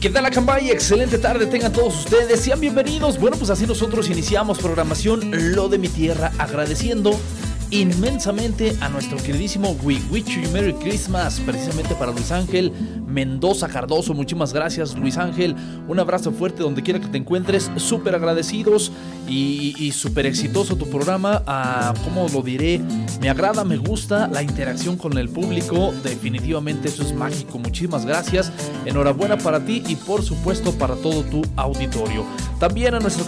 qué tal Acambay? Excelente tarde tengan todos ustedes, sean bienvenidos. Bueno, pues así nosotros iniciamos programación Lo de mi Tierra, agradeciendo inmensamente a nuestro queridísimo We Wish You Merry Christmas, precisamente para Luis Ángel Mendoza Cardoso. Muchísimas gracias, Luis Ángel. Un abrazo fuerte donde quiera que te encuentres, súper agradecidos y, y súper exitoso tu programa. Ah, ¿Cómo lo diré? Me agrada, me gusta la interacción con el público. Definitivamente eso es mágico. Muchísimas gracias. Enhorabuena para ti y por supuesto para todo tu auditorio. También a nuestro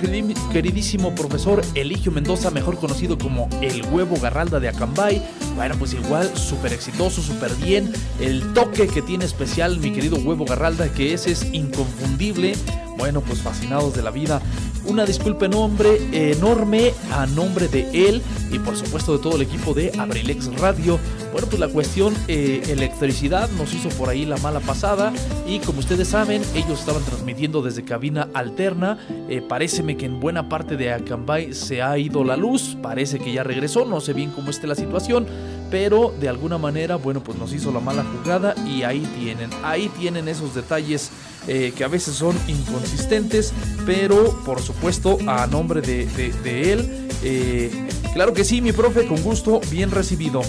queridísimo profesor Eligio Mendoza, mejor conocido como el huevo Garralda de Acambay. Bueno, pues igual súper exitoso, súper bien. El toque que tiene especial mi querido huevo Garralda, que ese es inconfundible. Bueno, pues fascinados de la vida. Una disculpa enorme, enorme a nombre de él y por supuesto de todo el equipo de Abrilex Radio. Bueno, pues la cuestión eh, electricidad nos hizo por ahí la mala pasada y como ustedes saben, ellos estaban transmitiendo desde cabina alterna. Eh, paréceme que en buena parte de Acambay se ha ido la luz, parece que ya regresó, no sé bien cómo esté la situación, pero de alguna manera, bueno, pues nos hizo la mala jugada y ahí tienen, ahí tienen esos detalles eh, que a veces son inconsistentes, pero por supuesto a nombre de, de- él, eh, claro que sí, mi profe, con gusto, bien recibido.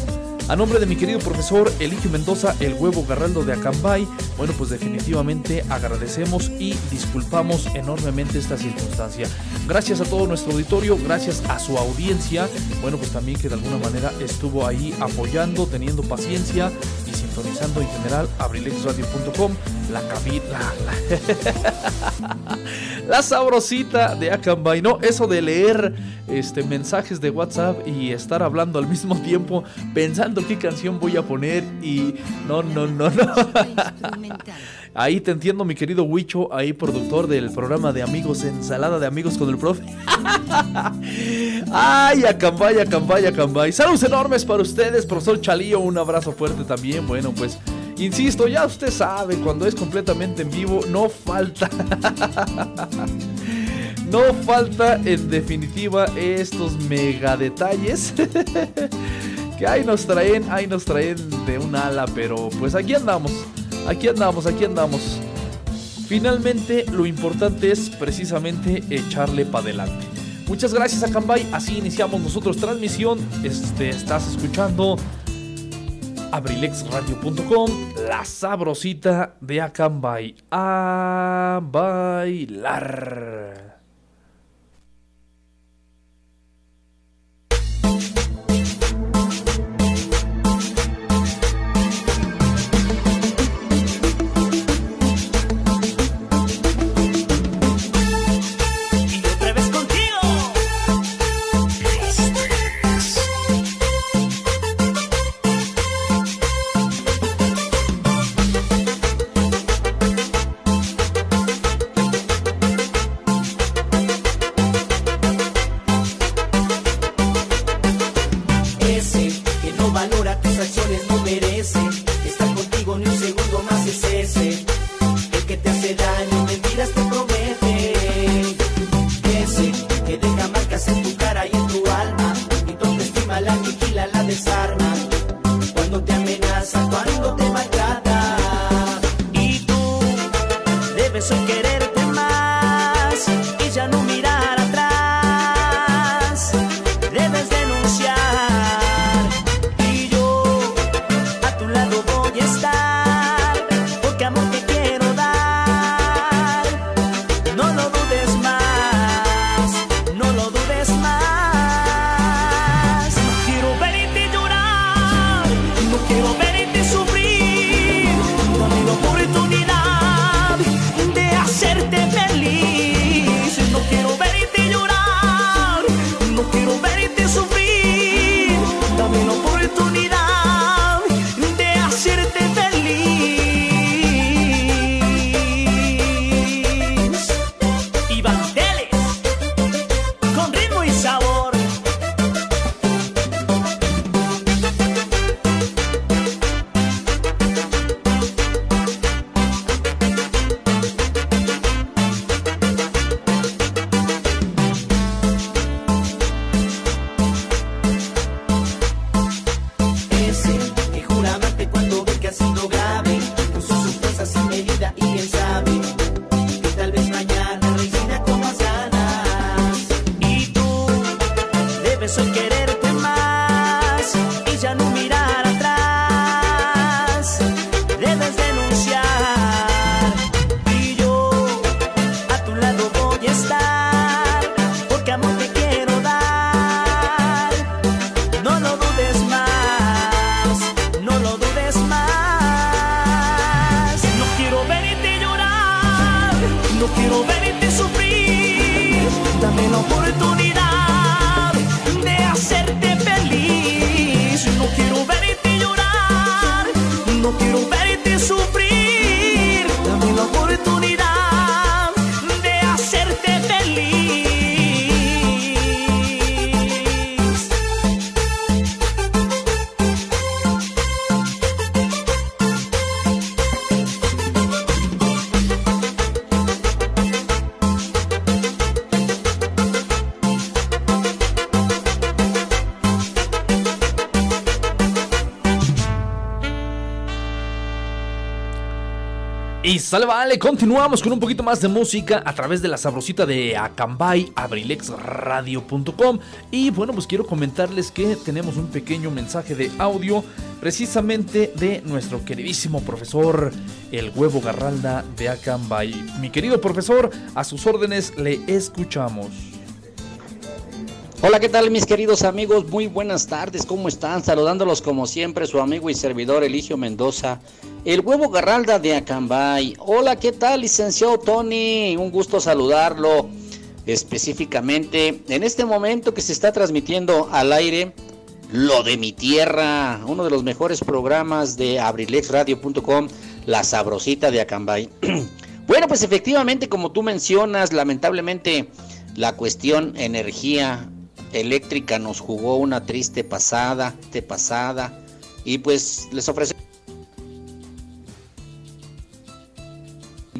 A nombre de mi querido profesor Eligio Mendoza, el huevo Garraldo de Acambay, bueno, pues definitivamente agradecemos y disculpamos enormemente esta circunstancia. Gracias a todo nuestro auditorio, gracias a su audiencia, bueno, pues también que de alguna manera estuvo ahí apoyando, teniendo paciencia y sintonizando en general abrilexradio.com, la cabina, la, la sabrosita de Acambay. No, eso de leer este, mensajes de WhatsApp y estar hablando al mismo tiempo, pensando qué canción voy a poner y no, no, no, no. Ahí te entiendo, mi querido Huicho, ahí productor del programa de amigos, ensalada de amigos con el profe. Ay, Acambay, Acambay, Acambay. Saludos enormes para ustedes, profesor Chalío, un abrazo fuerte también. Bueno, pues, insisto, ya usted sabe, cuando es completamente en vivo, no falta. No falta en definitiva estos mega detalles que ahí nos traen, ahí nos traen de un ala, pero pues aquí andamos, aquí andamos, aquí andamos. Finalmente lo importante es precisamente echarle para adelante. Muchas gracias a Cambay, así iniciamos nosotros transmisión. Este, estás escuchando abrilexradio.com, la sabrosita de Acambay. A bailar. Continuamos con un poquito más de música a través de la sabrosita de Acambay, abrilexradio.com. Y bueno, pues quiero comentarles que tenemos un pequeño mensaje de audio precisamente de nuestro queridísimo profesor, el huevo Garralda de Acambay. Mi querido profesor, a sus órdenes le escuchamos. Hola, ¿qué tal mis queridos amigos? Muy buenas tardes, ¿cómo están? Saludándolos como siempre, su amigo y servidor Eligio Mendoza, el huevo Garralda de Acambay. Hola, ¿qué tal, licenciado Tony? Un gusto saludarlo específicamente en este momento que se está transmitiendo al aire Lo de mi tierra, uno de los mejores programas de abrilexradio.com, La Sabrosita de Acambay. bueno, pues efectivamente, como tú mencionas, lamentablemente la cuestión energía eléctrica nos jugó una triste pasada, de pasada, y pues les ofrecemos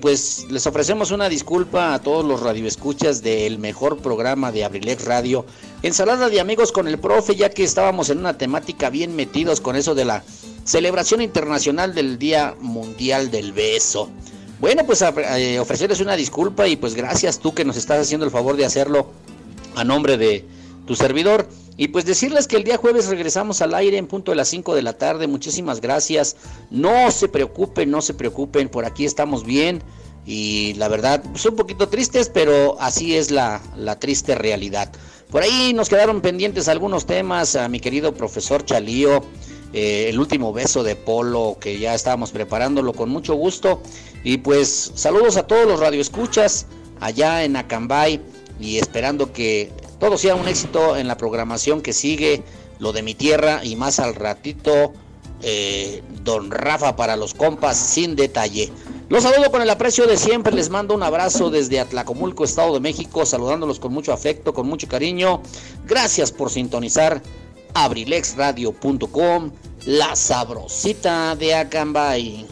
pues les ofrecemos una disculpa a todos los radioescuchas del mejor programa de Abrilex Radio, Ensalada de amigos con el profe, ya que estábamos en una temática bien metidos con eso de la celebración internacional del Día Mundial del Beso. Bueno, pues eh, ofrecerles una disculpa y pues gracias tú que nos estás haciendo el favor de hacerlo a nombre de tu servidor. Y pues decirles que el día jueves regresamos al aire en punto de las 5 de la tarde. Muchísimas gracias. No se preocupen, no se preocupen. Por aquí estamos bien. Y la verdad, pues un poquito tristes, pero así es la, la triste realidad. Por ahí nos quedaron pendientes algunos temas. A mi querido profesor Chalío. Eh, el último beso de Polo, que ya estábamos preparándolo con mucho gusto. Y pues saludos a todos los radioescuchas allá en Acambay. Y esperando que todo sea un éxito en la programación que sigue, lo de mi tierra y más al ratito, eh, don Rafa para los compas sin detalle. Los saludo con el aprecio de siempre, les mando un abrazo desde Atlacomulco, Estado de México, saludándolos con mucho afecto, con mucho cariño. Gracias por sintonizar abrilexradio.com, la sabrosita de Acambay.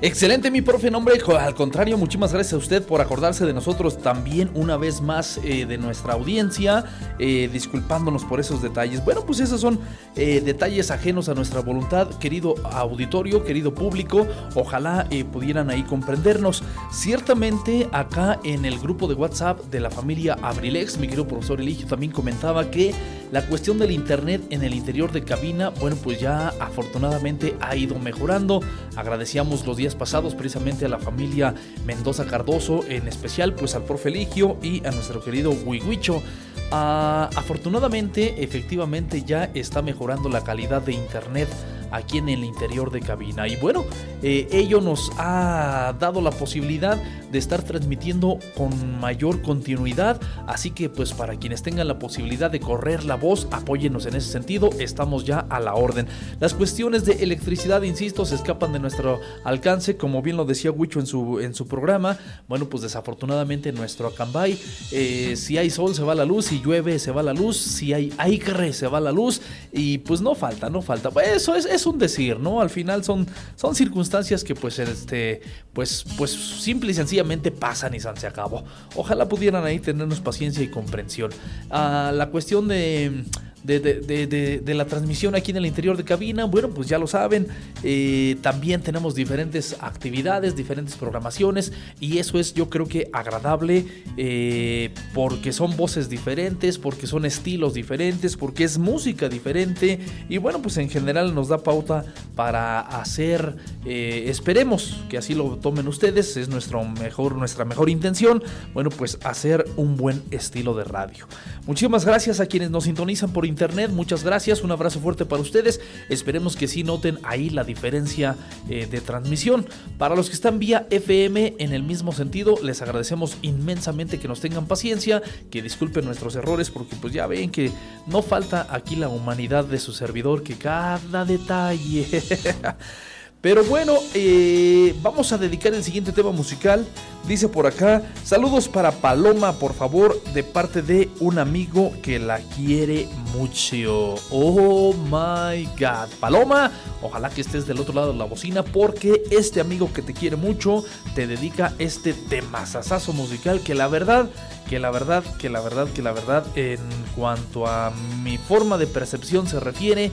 Excelente, mi profe, nombre. Al contrario, muchísimas gracias a usted por acordarse de nosotros también una vez más eh, de nuestra audiencia, eh, disculpándonos por esos detalles. Bueno, pues esos son eh, detalles ajenos a nuestra voluntad, querido auditorio, querido público. Ojalá pudieran ahí comprendernos. Ciertamente, acá en el grupo de WhatsApp de la familia Abrilex, mi querido profesor Eligio también comentaba que la cuestión del internet en el interior de cabina, bueno, pues ya afortunadamente ha ido mejorando. Agradecíamos los días pasados precisamente a la familia Mendoza Cardoso, en especial pues al profe Eligio y a nuestro querido Huiguicho. Ah, afortunadamente, efectivamente ya está mejorando la calidad de internet aquí en el interior de cabina. Y bueno, eh, ello nos ha dado la posibilidad de estar transmitiendo con mayor continuidad. Así que pues para quienes tengan la posibilidad de correr la voz, apóyennos en ese sentido. Estamos ya a la orden. Las cuestiones de electricidad, insisto, se escapan de nuestro alcance, como bien lo decía Huicho en su, en su programa. Bueno, pues desafortunadamente en nuestro Acambay, eh, si hay sol se va la luz, si llueve se va la luz, si hay aire se va la luz. Y pues no falta, no falta. Eso es, es un decir, ¿no? Al final son, son circunstancias que pues este, pues, pues simple y sencillamente pasan y se acabó. Ojalá pudieran ahí tenernos paciencia y comprensión. Ah, la cuestión de de, la transmisión aquí en el interior de cabina. Bueno, pues ya lo saben, eh, también tenemos diferentes actividades, diferentes programaciones y eso es yo creo que agradable eh, porque son voces diferentes, porque son estilos diferentes, porque es música diferente y bueno, pues en general nos da pauta para hacer, eh, esperemos que así lo tomen ustedes, es nuestro mejor, nuestra mejor intención, bueno, pues hacer un buen estilo de radio. Muchísimas gracias a quienes nos sintonizan por internet. Muchas gracias. Un abrazo fuerte para ustedes. Esperemos que sí noten ahí la diferencia eh, de transmisión. Para los que están vía FM en el mismo sentido, les agradecemos inmensamente que nos tengan paciencia, que disculpen nuestros errores, porque pues ya ven que no falta aquí la humanidad de su servidor, que cada detalle. Pero bueno, eh, vamos a dedicar el siguiente tema musical. Dice por acá, saludos para Paloma, por favor, de parte de un amigo que la quiere mucho. Oh my god. Paloma, ojalá que estés del otro lado de la bocina porque este amigo que te quiere mucho te dedica este tema sasazo musical que la verdad, que la verdad, que la verdad, que la verdad, en cuanto a mi forma de percepción se refiere,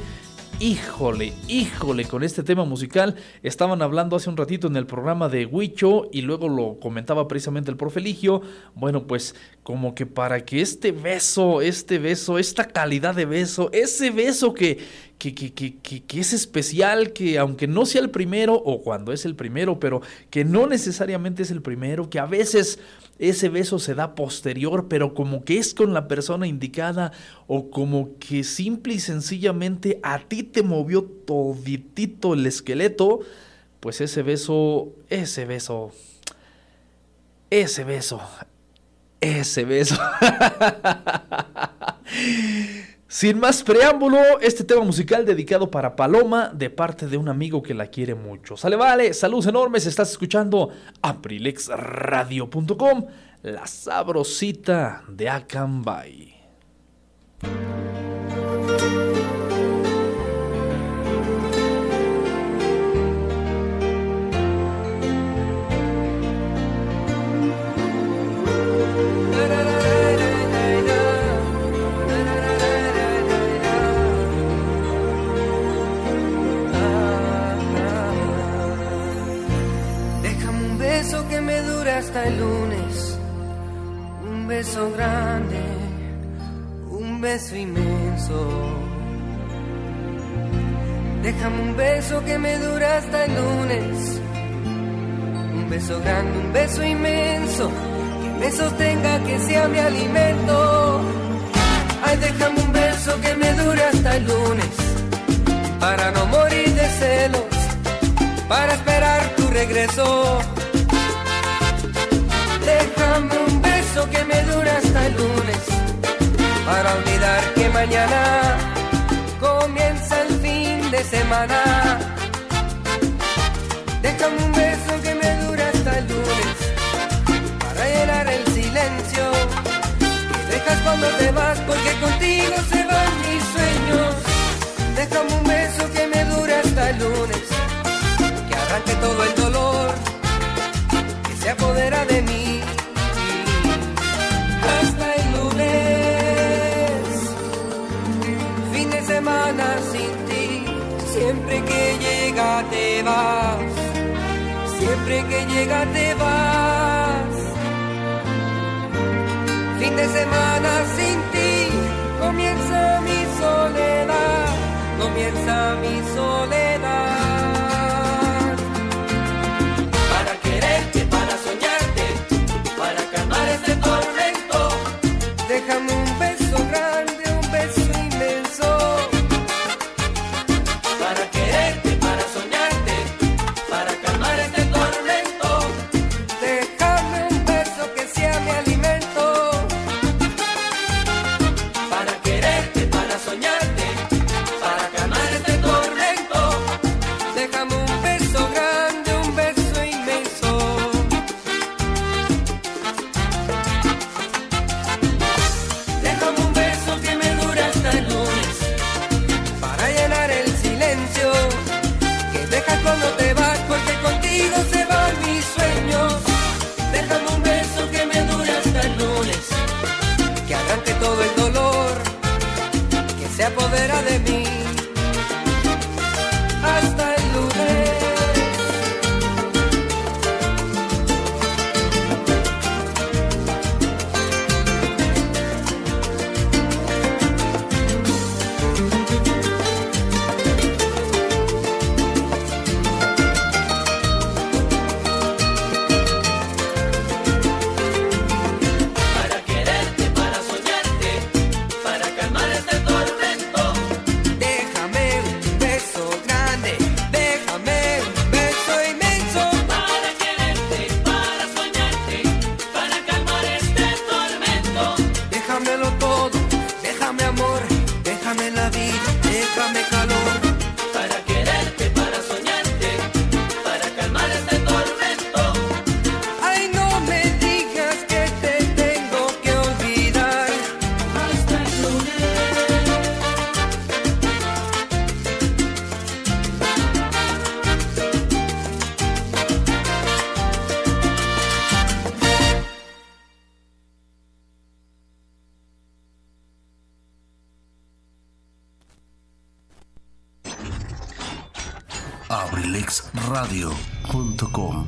Híjole, híjole, con este tema musical estaban hablando hace un ratito en el programa de Huicho y luego lo comentaba precisamente el profe Ligio. Bueno, pues como que para que este beso, este beso, esta calidad de beso, ese beso que, que, que, que, que es especial, que aunque no sea el primero o cuando es el primero, pero que no necesariamente es el primero, que a veces ese beso se da posterior, pero como que es con la persona indicada o como que simple y sencillamente a ti te movió toditito el esqueleto, pues ese beso, ese beso, ese beso, ese beso. Sin más preámbulo, este tema musical dedicado para Paloma de parte de un amigo que la quiere mucho. Sale, vale, saludos enormes, estás escuchando aprilexradio.com, la sabrosita de Acambay. Hasta el lunes. Un beso grande, un beso inmenso. Déjame un beso que me dura hasta el lunes. Un beso grande, un beso inmenso, que me sostenga, que sea mi alimento. Ay, déjame un beso que me dure hasta el lunes, para no morir de celos, para esperar tu regreso Déjame un beso que me dure hasta el lunes, para olvidar que mañana comienza el fin de semana. Déjame un beso que me dure hasta el lunes, para llenar el silencio dejas cuando te vas, porque contigo se van mis sueños. Déjame un beso que me dure hasta el lunes, que arranque todo el Siempre que llega te vas. Fin de semana sin ti. Comienza mi soledad. Comienza mi soledad. abrilexradio.com.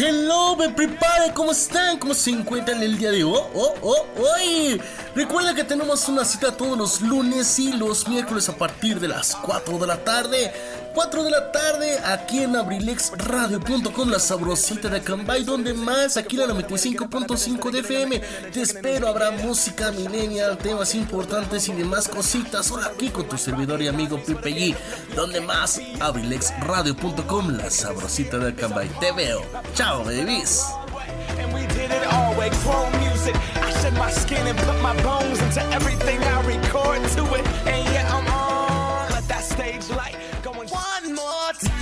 Hello, me prepare, ¿cómo están? ¿Cómo se encuentran el día de hoy? Oh, oh, hoy. Recuerda que tenemos una cita todos los lunes y los miércoles a partir de las 4 de la tarde. 4 de la tarde aquí en abrilexradio.com, la sabrosita de Cambay, donde más, aquí la 95.5 de FM. Te espero, habrá música millennial, temas importantes y demás cositas. Hola aquí con tu servidor y amigo Pipe G, donde más, abrilexradio.com, la sabrosita de Cambay. Te veo. Chao, babies.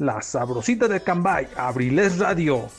La Sabrosita de Cambay, Abriles Radio.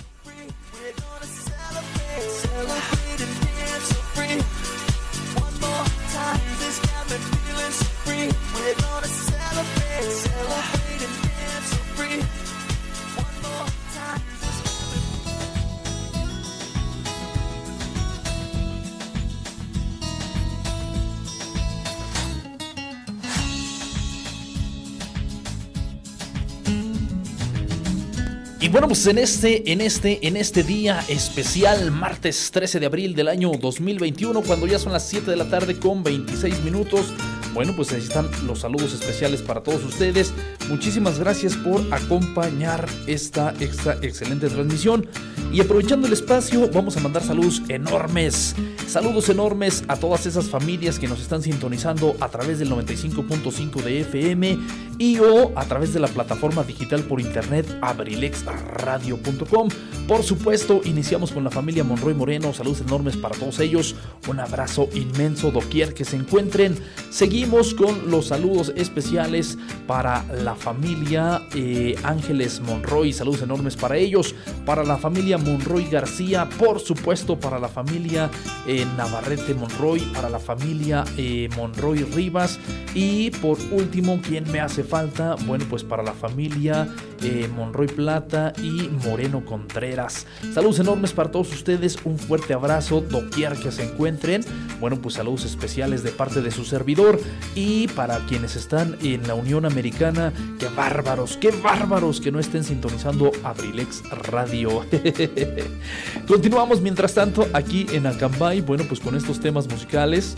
Bueno, pues en este, en este, en este día especial, martes 13 de abril del año 2021, cuando ya son las 7 de la tarde con 26 minutos, bueno, pues ahí están los saludos especiales para todos ustedes. Muchísimas gracias por acompañar esta, esta excelente transmisión. Y aprovechando el espacio, vamos a mandar saludos enormes. Saludos enormes a todas esas familias que nos están sintonizando a través del 95.5 de FM y o a través de la plataforma digital por internet abrilexradio.com. Por supuesto, iniciamos con la familia Monroy Moreno. Saludos enormes para todos ellos. Un abrazo inmenso doquier que se encuentren. Seguimos con los saludos especiales para la familia eh, Ángeles Monroy. Saludos enormes para ellos. Para la familia Monroy García. Por supuesto, para la familia eh, Navarrete Monroy. Para la familia eh, Monroy Rivas. Y por último, ¿quién me hace falta? Bueno, pues para la familia eh, Monroy Plata y Moreno Contreras. Saludos enormes para todos ustedes. Un fuerte abrazo, doquier que se encuentren. Bueno, pues saludos especiales de parte de su servidor. Y para quienes están en la Unión Americana, qué bárbaros, qué bárbaros que no estén sintonizando Abrilex Radio. Continuamos mientras tanto aquí en Acambay. Bueno, pues con estos temas musicales.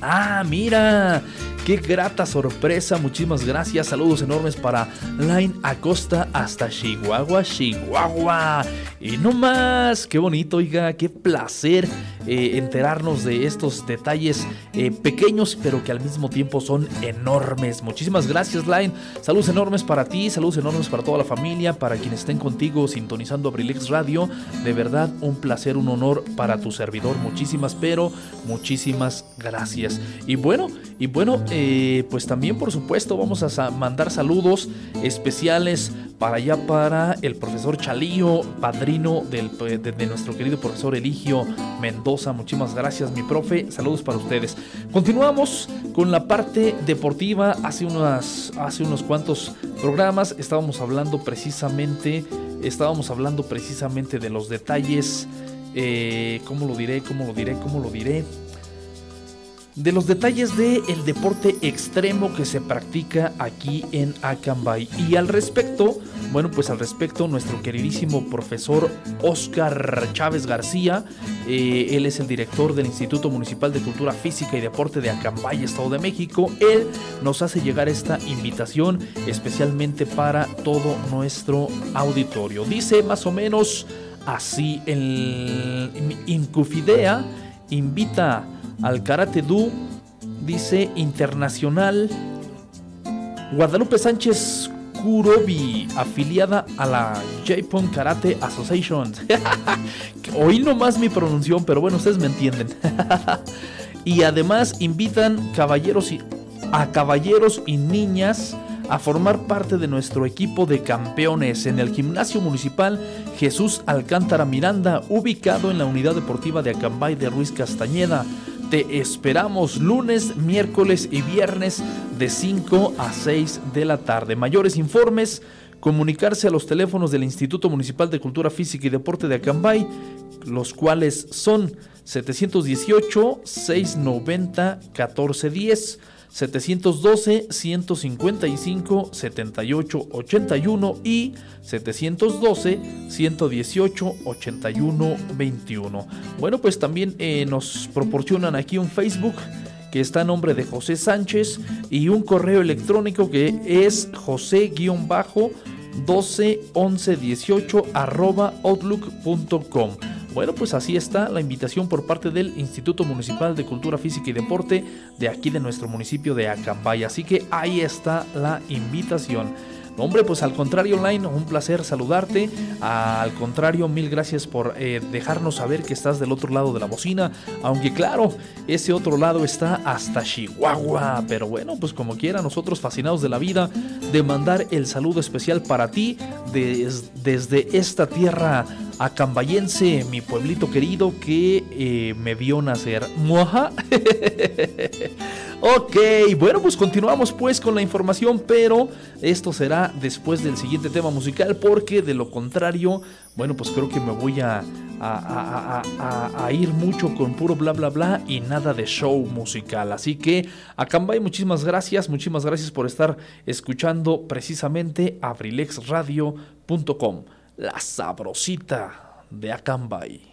Ah, mira, qué grata sorpresa. Muchísimas gracias. Saludos enormes para Line Acosta hasta Chihuahua, Chihuahua. Y no más, qué bonito, oiga, qué placer eh, enterarnos de estos detalles eh, pequeños, pero que al mismo tiempo son enormes. Muchísimas gracias, Line. Saludos enormes para ti, saludos enormes para toda la familia, para quienes estén contigo sintonizando Abrilex Radio. De verdad, un placer, un honor para tu servidor. Muchísimas, pero muchísimas gracias. Y bueno, y bueno, eh, pues también por supuesto vamos a mandar saludos especiales para allá para el profesor Chalío, padrino del, de, de nuestro querido profesor Eligio Mendoza. Muchísimas gracias, mi profe. Saludos para ustedes. Continuamos con la parte deportiva. Hace, unas, hace unos cuantos programas estábamos hablando precisamente, estábamos hablando precisamente de los detalles. Eh, ¿Cómo lo diré? ¿Cómo lo diré? ¿Cómo lo diré? De los detalles del el deporte extremo que se practica aquí en Acambay. Y al respecto, bueno, pues al respecto, nuestro queridísimo profesor Oscar Chávez García, eh, él es el director del Instituto Municipal de Cultura Física y Deporte de Acambay, Estado de México. Él nos hace llegar esta invitación especialmente para todo nuestro auditorio. Dice más o menos así, el Incufidea invita al Karate Do, dice Internacional. Guadalupe Sánchez Kurobi, afiliada a la Japon Karate Association. Oí nomás mi pronunciación, pero bueno, ustedes me entienden. y además invitan caballeros y, a caballeros y niñas a formar parte de nuestro equipo de campeones en el gimnasio municipal Jesús Alcántara Miranda, ubicado en la unidad deportiva de Acambay de Ruiz Castañeda. Te esperamos lunes, miércoles y viernes de 5 a 6 de la tarde. Mayores informes, comunicarse a los teléfonos del Instituto Municipal de Cultura Física y Deporte de Acambay, los cuales son 718-690-1410. 712-155-7881 y 712-118-8121. Bueno, pues también eh, nos proporcionan aquí un Facebook que está a nombre de José Sánchez y un correo electrónico que es josé-121118 arroba outlook.com. Bueno, pues así está la invitación por parte del Instituto Municipal de Cultura Física y Deporte de aquí de nuestro municipio de Acambay. Así que ahí está la invitación. Hombre, pues al contrario, Online, un placer saludarte. Al contrario, mil gracias por eh, dejarnos saber que estás del otro lado de la bocina. Aunque claro, ese otro lado está hasta Chihuahua. Pero bueno, pues como quiera, nosotros fascinados de la vida, de mandar el saludo especial para ti desde esta tierra acambayense, mi pueblito querido que eh, me vio nacer. ok, bueno, pues continuamos pues con la información, pero esto será después del siguiente tema musical, porque de lo contrario, bueno, pues creo que me voy a, ir mucho con puro bla bla bla y nada de show musical. Así que, Acambay, muchísimas gracias, muchísimas gracias por estar escuchando precisamente abrilexradio.com la sabrosita de Acambay.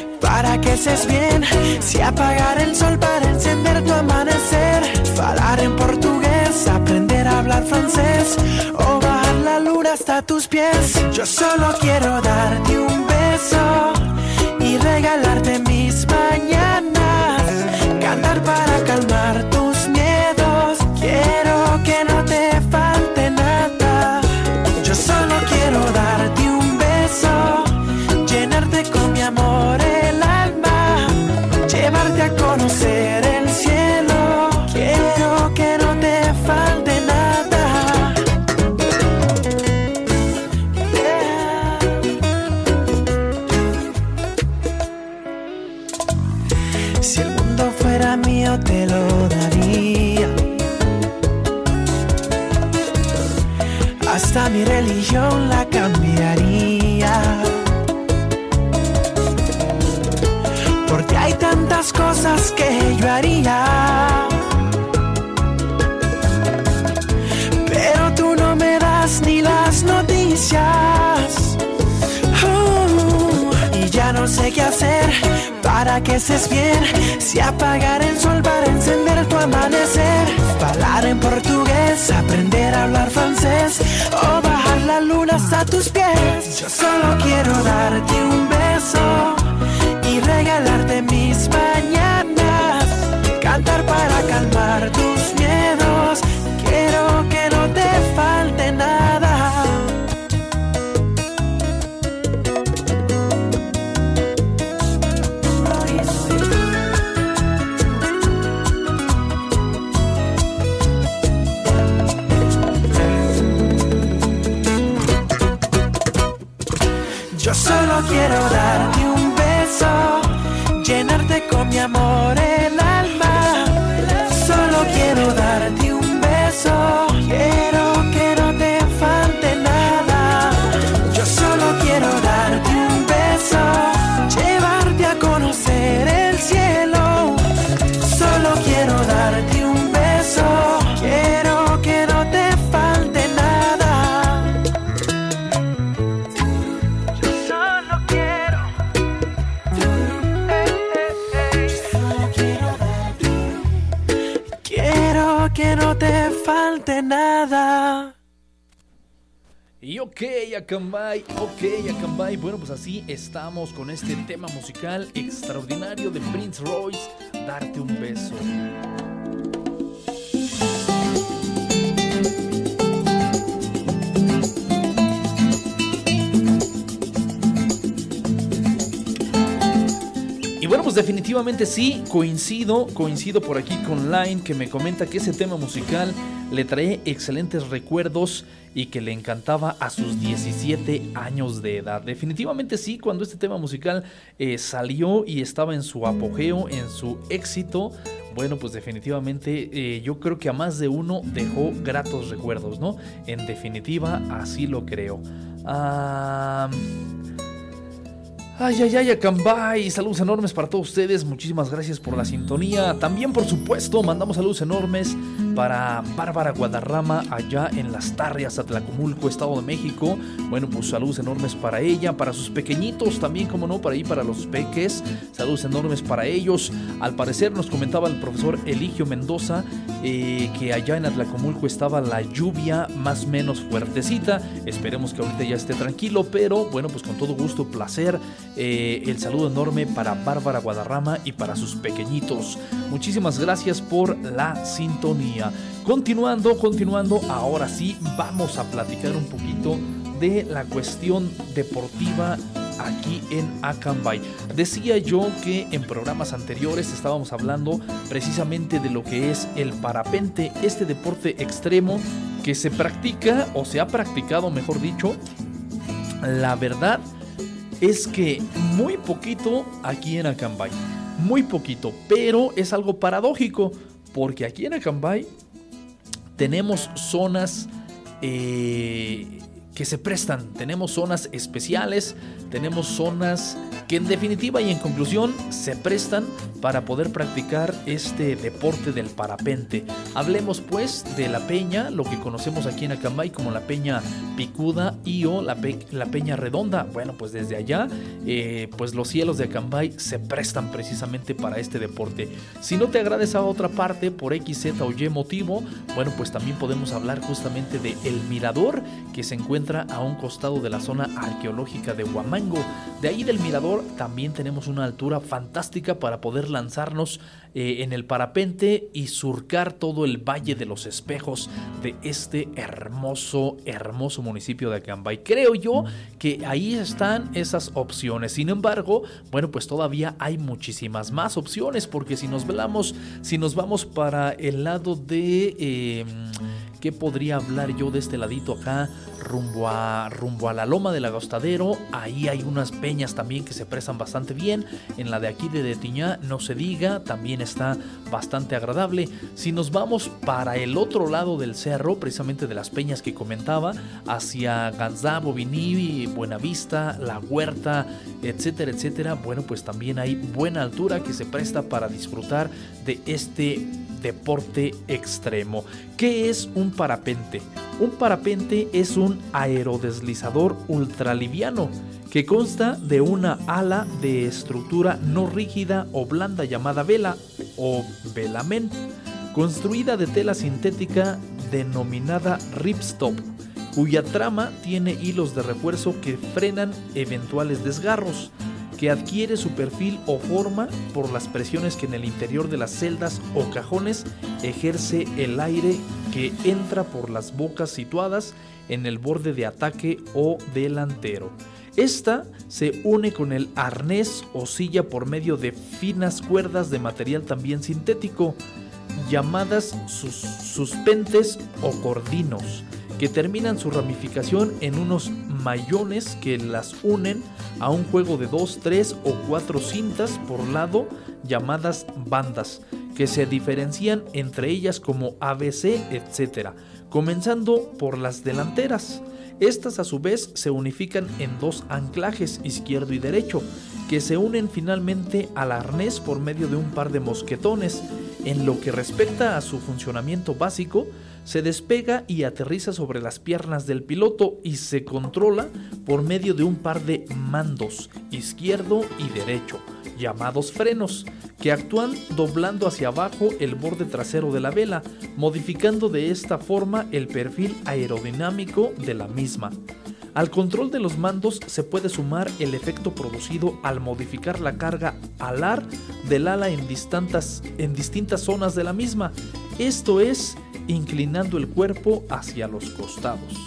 para que seas bien. Si apagar el sol para encender tu amanecer. Falar en portugués, aprender a hablar francés o bajar la luna hasta tus pies. Yo solo quiero darte un beso y regalarte mis mañanas. Fuera mío te lo daría. Hasta mi religión la cambiaría. Porque hay tantas cosas que yo haría. Pero tú no me das ni las noticias. Uh, y ya no sé qué hacer para que estés bien. Si apagar el sol para encender tu amanecer. Hablar en portugués, aprender a hablar francés. O bajar la luna hasta tus pies. Yo solo quiero darte un beso y regalarte mis mañanas. Cantar para calmar tus quiero darte un beso, llenarte con mi amor ok, Acambay, ok, Acambay. Bueno, pues así estamos con este tema musical extraordinario de Prince Royce, Darte un beso. Pues definitivamente sí, coincido, coincido por aquí con Line que me comenta que ese tema musical le trae excelentes recuerdos y que le encantaba a sus 17 años de edad. Definitivamente sí, cuando este tema musical eh, salió y estaba en su apogeo, en su éxito, bueno, pues definitivamente eh, yo creo que a más de uno dejó gratos recuerdos, ¿no? En definitiva, así lo creo. Ah... Ay, ay, ay, Acambay. Saludos enormes para todos ustedes. Muchísimas gracias por la sintonía. También, por supuesto, mandamos saludos enormes para Bárbara Guadarrama, allá en Las Tarrias, Atlacomulco, Estado de México. Bueno, pues saludos enormes para ella, para sus pequeñitos también, como no, para ahí, para los peques. Saludos enormes para ellos. Al parecer, nos comentaba el profesor Eligio Mendoza eh, que allá en Atlacomulco estaba la lluvia más o menos fuertecita. Esperemos que ahorita ya esté tranquilo, pero bueno, pues con todo gusto, placer. Eh, el saludo enorme para Bárbara Guadarrama y para sus pequeñitos. Muchísimas gracias por la sintonía. Continuando, continuando, ahora sí vamos a platicar un poquito de la cuestión deportiva aquí en Acambay. Decía yo que en programas anteriores estábamos hablando precisamente de lo que es el parapente, este deporte extremo que se practica o se ha practicado, mejor dicho, la verdad es que muy poquito aquí en Acambay. Muy poquito, pero es algo paradójico, porque aquí en Acambay tenemos zonas eh, que se prestan, tenemos zonas especiales, tenemos zonas que en definitiva y en conclusión se prestan para poder practicar este deporte del parapente. Hablemos pues de la peña, lo que conocemos aquí en Acambay como la peña picuda y o la, peña redonda. Bueno, pues desde allá, eh, pues los cielos de Acambay se prestan precisamente para este deporte. Si no te agrada esa otra parte por X, Z o Y motivo, bueno, pues también podemos hablar justamente de El Mirador que se encuentra a un costado de la zona arqueológica de De ahí del Mirador también tenemos una altura fantástica para poder lanzarnos eh, en el parapente y surcar todo el Valle de los Espejos de este hermoso, hermoso municipio de Acambay. Creo yo que ahí están esas opciones. Sin embargo, bueno, pues todavía hay muchísimas más opciones porque si nos velamos, si nos vamos para el lado de... Eh, ¿Qué podría hablar yo de este ladito acá? Rumbo a, rumbo a la loma del agostadero. Ahí hay unas peñas también que se prestan bastante bien. En la de aquí de Detiñá, no se diga, también está bastante agradable. Si nos vamos para el otro lado del cerro, precisamente de las peñas que comentaba, hacia Ganzá, Bobini, Buenavista, La Huerta, etcétera, etcétera, bueno, pues también hay buena altura que se presta para disfrutar de este deporte extremo. ¿Qué es un parapente? Un parapente es un aerodeslizador ultraliviano que consta de una ala de estructura no rígida o blanda llamada vela o velamen, construida de tela sintética denominada ripstop, cuya trama tiene hilos de refuerzo que frenan eventuales desgarros que adquiere su perfil o forma por las presiones que en el interior de las celdas o cajones ejerce el aire que entra por las bocas situadas en el borde de ataque o delantero. Esta se une con el arnés o silla por medio de finas cuerdas de material también sintético, llamadas sus suspentes o cordinos, que terminan su ramificación en unos mayones que las unen a un juego de dos, tres o cuatro cintas por lado llamadas bandas, que se diferencian entre ellas como ABC, etc., comenzando por las delanteras. Estas a su vez se unifican en dos anclajes izquierdo y derecho, que se unen finalmente al arnés por medio de un par de mosquetones. En lo que respecta a su funcionamiento básico, se despega y aterriza sobre las piernas del piloto y se controla por medio de un par de mandos, izquierdo y derecho, llamados frenos, que actúan doblando hacia abajo el borde trasero de la vela, modificando de esta forma el perfil aerodinámico de la misma. Al control de los mandos se puede sumar el efecto producido al modificar la carga alar del ala en, en distintas zonas de la misma, esto es, inclinando el cuerpo hacia los costados.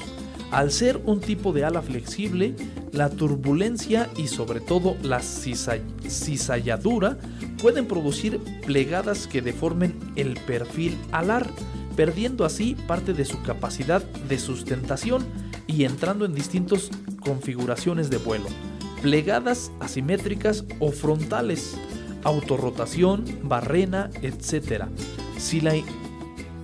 Al ser un tipo de ala flexible, la turbulencia y sobre todo la cizalladura pueden producir plegadas que deformen el perfil alar, perdiendo así parte de su capacidad de sustentación y entrando en distintas configuraciones de vuelo, plegadas asimétricas o frontales, autorrotación, barrena, etc. Si la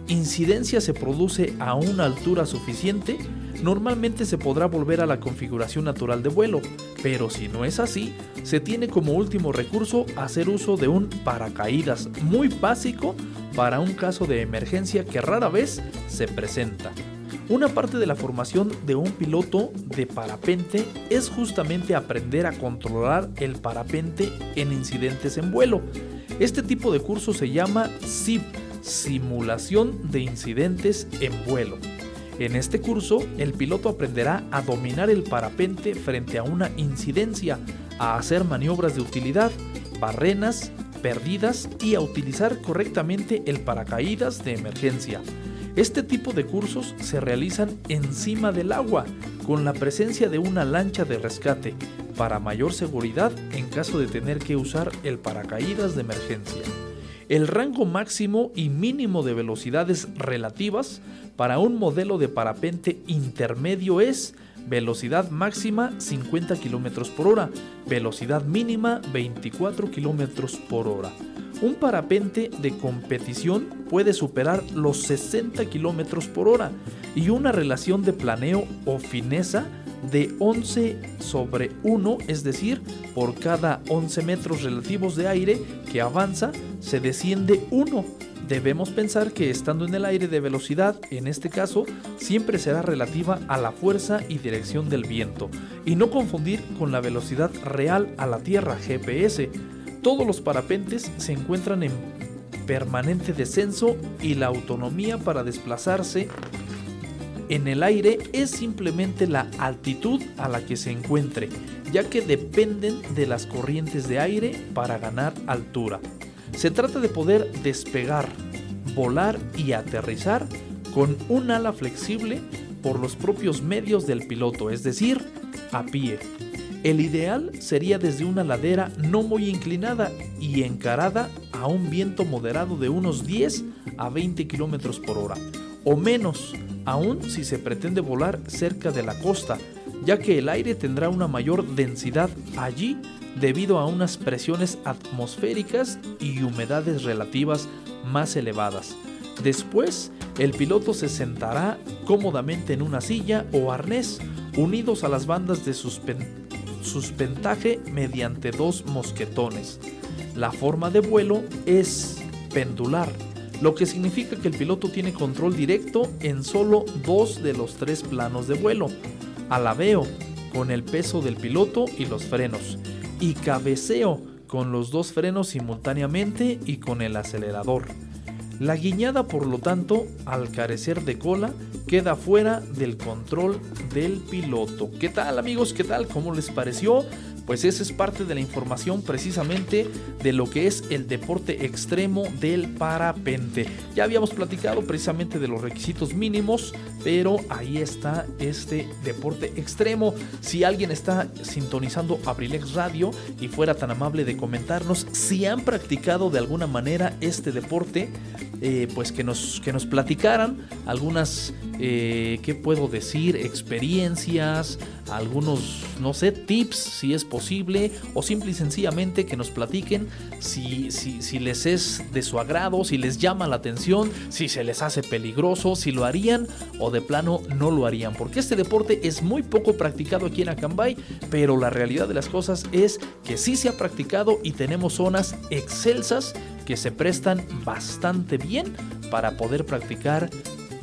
incidencia se produce a una altura suficiente, normalmente se podrá volver a la configuración natural de vuelo, pero si no es así, se tiene como último recurso hacer uso de un paracaídas muy básico para un caso de emergencia que rara vez se presenta. Una parte de la formación de un piloto de parapente es justamente aprender a controlar el parapente en incidentes en vuelo. Este tipo de curso se llama SIP, Simulación de Incidentes en Vuelo. En este curso, el piloto aprenderá a dominar el parapente frente a una incidencia, a hacer maniobras de utilidad, barrenas, perdidas y a utilizar correctamente el paracaídas de emergencia. Este tipo de cursos se realizan encima del agua, con la presencia de una lancha de rescate, para mayor seguridad en caso de tener que usar el paracaídas de emergencia. El rango máximo y mínimo de velocidades relativas para un modelo de parapente intermedio es velocidad máxima 50 km por hora, velocidad mínima 24 km por hora. Un parapente de competición puede superar los 60 km por hora y una relación de planeo o fineza de 11 sobre 1, es decir, por cada 11 metros relativos de aire que avanza, se desciende 1. Debemos pensar que estando en el aire de velocidad, en este caso, siempre será relativa a la fuerza y dirección del viento, y no confundir con la velocidad real a la Tierra GPS, todos los parapentes se encuentran en permanente descenso y la autonomía para desplazarse en el aire es simplemente la altitud a la que se encuentre, ya que dependen de las corrientes de aire para ganar altura. Se trata de poder despegar, volar y aterrizar con un ala flexible por los propios medios del piloto, es decir, a pie. El ideal sería desde una ladera no muy inclinada y encarada a un viento moderado de unos 10 a 20 km por hora, o menos, aún si se pretende volar cerca de la costa, ya que el aire tendrá una mayor densidad allí debido a unas presiones atmosféricas y humedades relativas más elevadas. Después, el piloto se sentará cómodamente en una silla o arnés unidos a las bandas de suspensión suspentaje mediante dos mosquetones. La forma de vuelo es pendular, lo que significa que el piloto tiene control directo en solo dos de los tres planos de vuelo. Alabeo, con el peso del piloto y los frenos. Y cabeceo, con los dos frenos simultáneamente y con el acelerador. La guiñada, por lo tanto, al carecer de cola, queda fuera del control del piloto. ¿Qué tal amigos? ¿Qué tal? ¿Cómo les pareció? Pues esa es parte de la información precisamente de lo que es el deporte extremo del parapente. Ya habíamos platicado precisamente de los requisitos mínimos, pero ahí está este deporte extremo. Si alguien está sintonizando Abrilex Radio y fuera tan amable de comentarnos si han practicado de alguna manera este deporte, eh, pues que nos, que nos platicaran algunas, eh, ¿qué puedo decir? Experiencias, algunos, no sé, tips si es posible, o simple y sencillamente que nos platiquen si, si, si les es de su agrado, si les llama la atención, si se les hace peligroso, si lo harían o de plano no lo harían, porque este deporte es muy poco practicado aquí en Acambay, pero la realidad de las cosas es que sí se ha practicado y tenemos zonas excelsas que se prestan bastante bien para poder practicar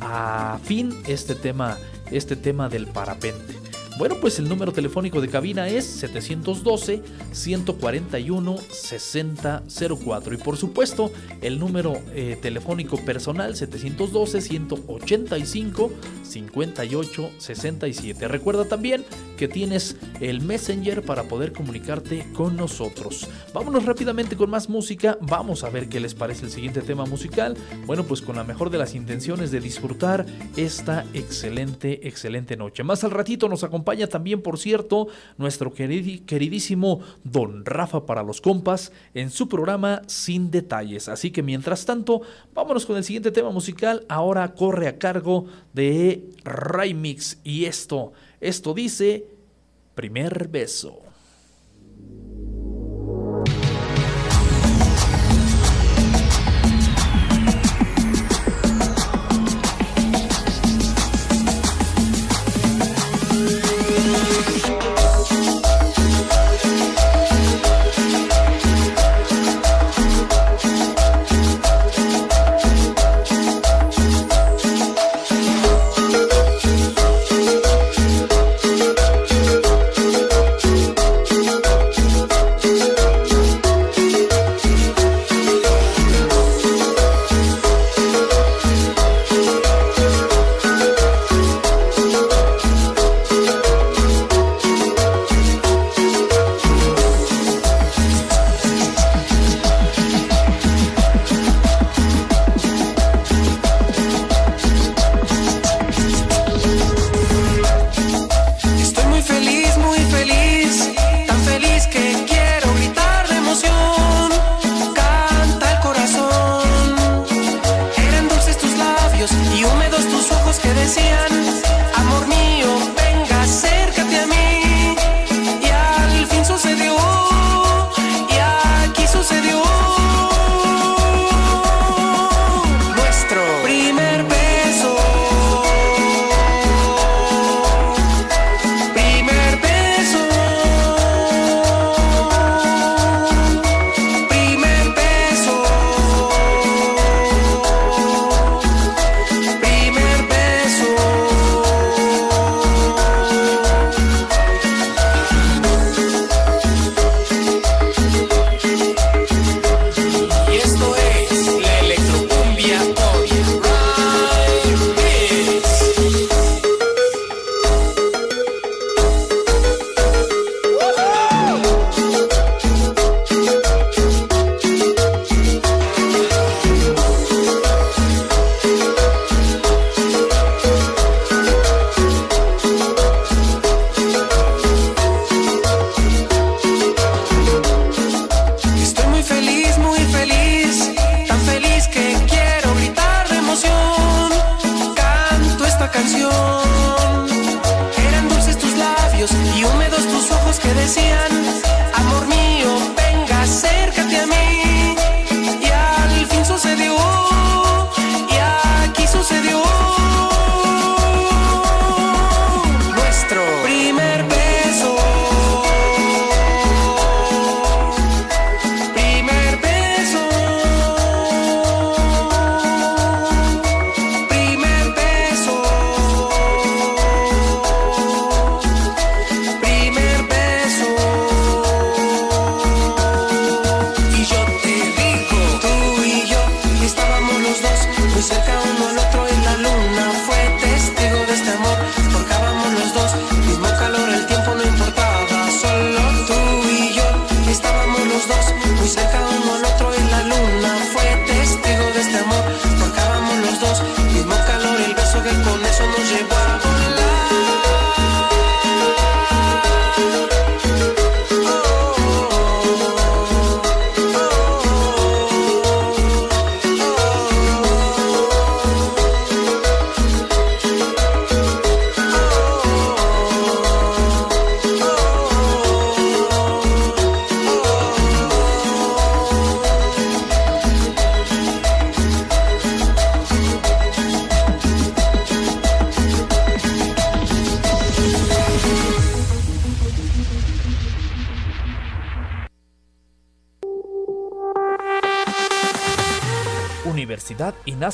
a fin este tema, este tema del parapente. Bueno, pues el número telefónico de cabina es 712-141-6004. Y por supuesto, el número eh, telefónico personal 712-185-5867. Recuerda también que tienes el Messenger para poder comunicarte con nosotros. Vámonos rápidamente con más música. Vamos a ver qué les parece el siguiente tema musical. Bueno, pues con la mejor de las intenciones de disfrutar esta excelente, excelente noche. Más al ratito nos acompaña también, por cierto, nuestro queridísimo Don Rafa para los compas en su programa Sin Detalles. Así que mientras tanto, vámonos con el siguiente tema musical. Ahora corre a cargo de Raimix y esto, esto dice Primer Beso.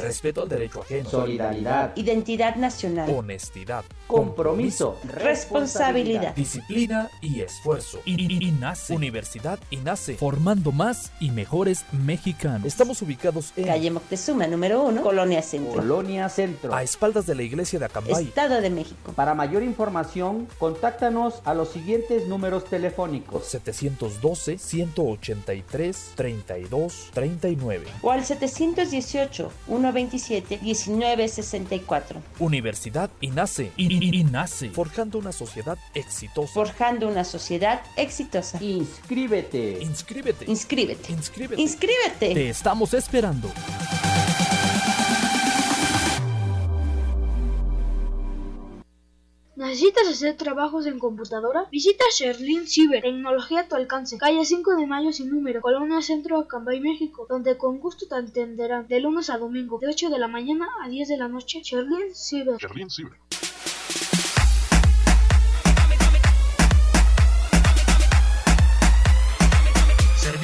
Respeto al derecho ajeno. solidaridad, identidad nacional, Honestidad. compromiso, responsabilidad. Disciplina y esfuerzo. INACE. Universidad INACE. Formando más y mejores mexicanos. Estamos ubicados en... Calle Moctezuma, número 1, Colonia Centro, Colonia Centro. A espaldas de la iglesia de Acambay. Estado de México. Para mayor información, contáctanos a los siguientes números telefónicos. 712-183-3239. O al 718-127-1964. Universidad INACE. INACE. Forjando una sociedad exitosa. Forjando una sociedad exitosa. Inscríbete. Inscríbete. Inscríbete. Inscríbete. Inscríbete. Te estamos esperando. ¿Necesitas hacer trabajos en computadora? Visita Sherlin Ciber, tecnología a tu alcance, calle 5 de Mayo sin número, Colonia Centro, Acambay, México, donde con gusto te atenderán de lunes a domingo, de 8 de la mañana a 10 de la noche. Sherlin Ciber.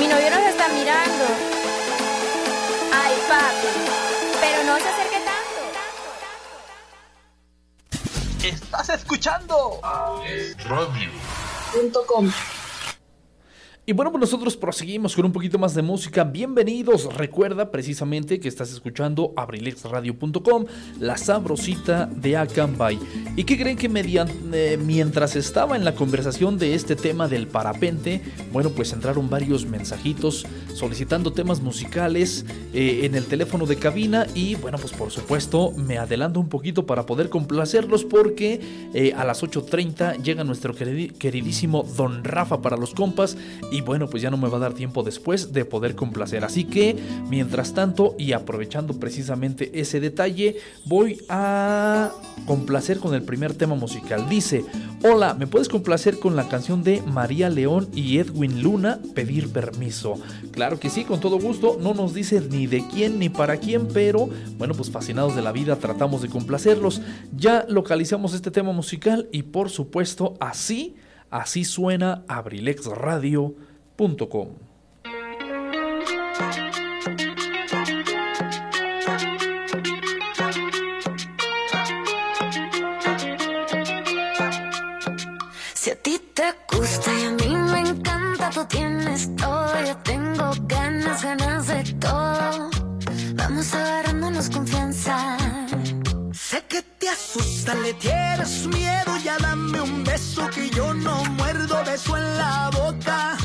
Mi novio nos está mirando. Ay, papi. Pero no se acerque tanto. ¡Estás escuchando! Radio. Y bueno, pues nosotros proseguimos con un poquito más de música. Bienvenidos. Recuerda precisamente que estás escuchando abrilexradio.com, la sabrosita de Acambay. ¿Y qué creen que mediante, eh, mientras estaba en la conversación de este tema del parapente, bueno, pues entraron varios mensajitos solicitando temas musicales eh, en el teléfono de cabina y bueno, pues por supuesto me adelanto un poquito para poder complacerlos porque eh, a las 8.30 llega nuestro queridísimo Don Rafa para los compas y bueno, pues ya no me va a dar tiempo después de poder complacer. Así que, mientras tanto, y aprovechando precisamente ese detalle, voy a complacer con el primer tema musical. Dice, hola, ¿me puedes complacer con la canción de María León y Edwin Luna, Pedir Permiso? Claro que sí, con todo gusto. No nos dice ni de quién ni para quién, pero bueno, pues fascinados de la vida tratamos de complacerlos. Ya localizamos este tema musical y por supuesto así... Así suena abrilexradio.com. Si a ti te gusta y a mí me encanta, tú tienes todo, yo tengo ganas, ganas de todo. Vamos agarrándonos confianza. Sé que asusta, le tienes miedo, ya dame un beso que yo no muerdo, beso en la boca.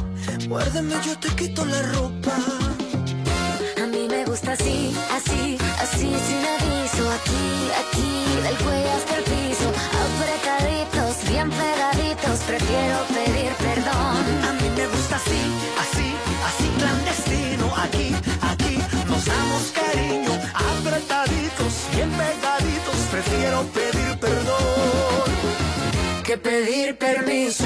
Muérdeme, yo te quito la ropa. A mí me gusta así, así, así, sin aviso. Aquí, aquí, del cuello hasta el piso. Apretaditos, bien pegaditos, prefiero pedir perdón. A mí me gusta así, así, así clandestino. Aquí, aquí, nos damos cariño. Apretaditos, prefiero pedir perdón. Que pedir permiso.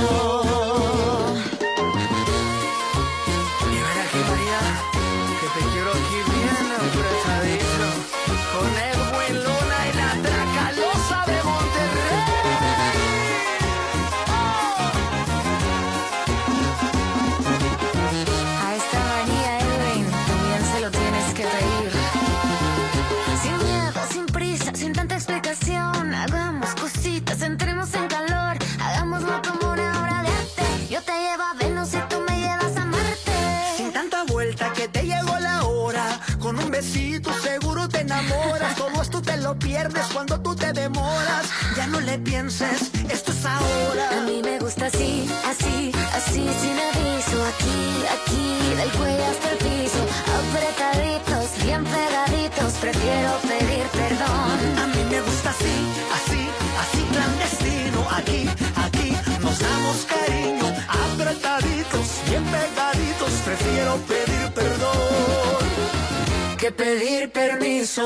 Cuando tú te demoras. Ya no le pienses, esto es ahora. A mí me gusta así, así, así, sin aviso. Aquí, aquí, del cuello hasta el piso. Apretaditos, bien pegaditos, prefiero pedir perdón. A mí me gusta así, así, así clandestino. Aquí, aquí, nos damos cariño. Apretaditos, bien pegaditos, prefiero pedir perdón que pedir permiso.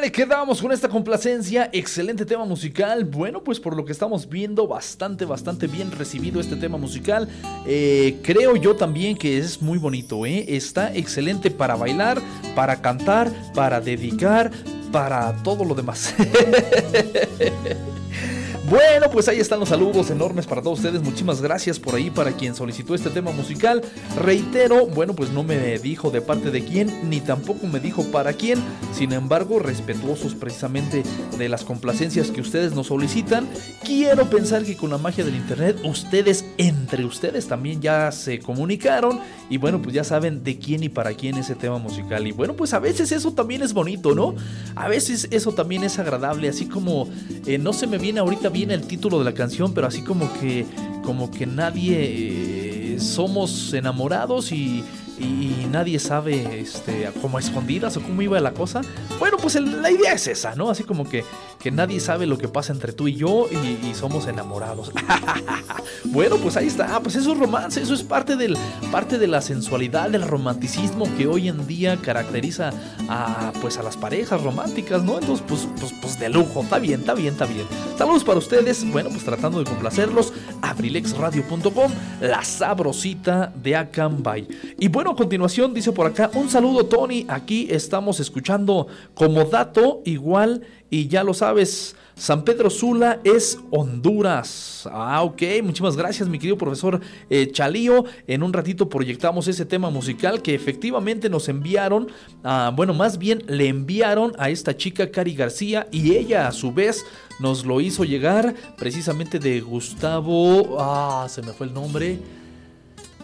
Vale, quedamos con esta complacencia. Excelente tema musical. Bueno, pues por lo que estamos viendo, bastante, bastante bien recibido este tema musical. Eh, creo yo también que es muy bonito, ¿eh? Está excelente para bailar, para cantar, para dedicar, para todo lo demás. Bueno, pues ahí están los saludos enormes para todos ustedes. Muchísimas gracias por ahí para quien solicitó este tema musical. Reitero, bueno, pues no me dijo de parte de quién, ni tampoco me dijo para quién. Sin embargo, respetuosos precisamente de las complacencias que ustedes nos solicitan. Quiero pensar que con la magia del internet, ustedes, entre ustedes también ya se comunicaron. Y bueno, pues ya saben de quién y para quién ese tema musical. Y bueno, pues a veces eso también es bonito, ¿no? A veces eso también es agradable. Así como, eh, no se me viene ahorita bien el título de la canción, pero así como que, como que nadie eh, somos enamorados y, y nadie sabe, este, como escondidas o cómo iba la cosa. Bueno, pues la idea es esa, ¿no? Así como que, que nadie sabe lo que pasa entre tú y yo y, somos enamorados. bueno, pues ahí está, pues eso es romance, eso es parte, del, parte de la sensualidad, del romanticismo que hoy en día caracteriza a, pues a las parejas románticas, ¿no? Entonces, pues, pues, pues de lujo, está bien, está bien, está bien. Saludos para ustedes, bueno, pues tratando de complacerlos, abrilexradio.com, la sabrosita de Acambay. Y bueno, a continuación dice por acá, un saludo Tony, aquí estamos escuchando como dato igual y ya lo sabes, San Pedro Sula es Honduras. Ah, ok, muchísimas gracias mi querido profesor eh, Chalío. En un ratito proyectamos ese tema musical que efectivamente nos enviaron, ah, bueno, más bien le enviaron a esta chica Cari García y ella a su vez nos lo hizo llegar precisamente de Gustavo, ah, se me fue el nombre.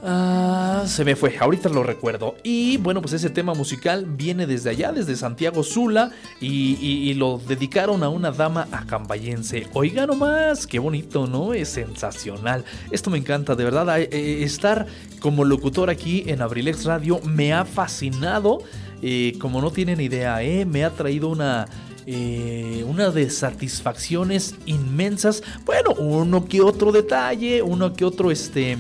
Ah, se me fue, ahorita lo recuerdo. Y bueno, pues ese tema musical viene desde allá, desde Santiago Sula, y, lo dedicaron a una dama acambayense. Oiga nomás, qué bonito, ¿no? Es sensacional. Esto me encanta, de verdad. eh, estar como locutor aquí en Abrilex Radio me ha fascinado. eh, como no tienen idea, ¿eh? Me ha traído una eh, una de satisfacciones inmensas. Bueno, uno que otro detalle, uno que otro, este,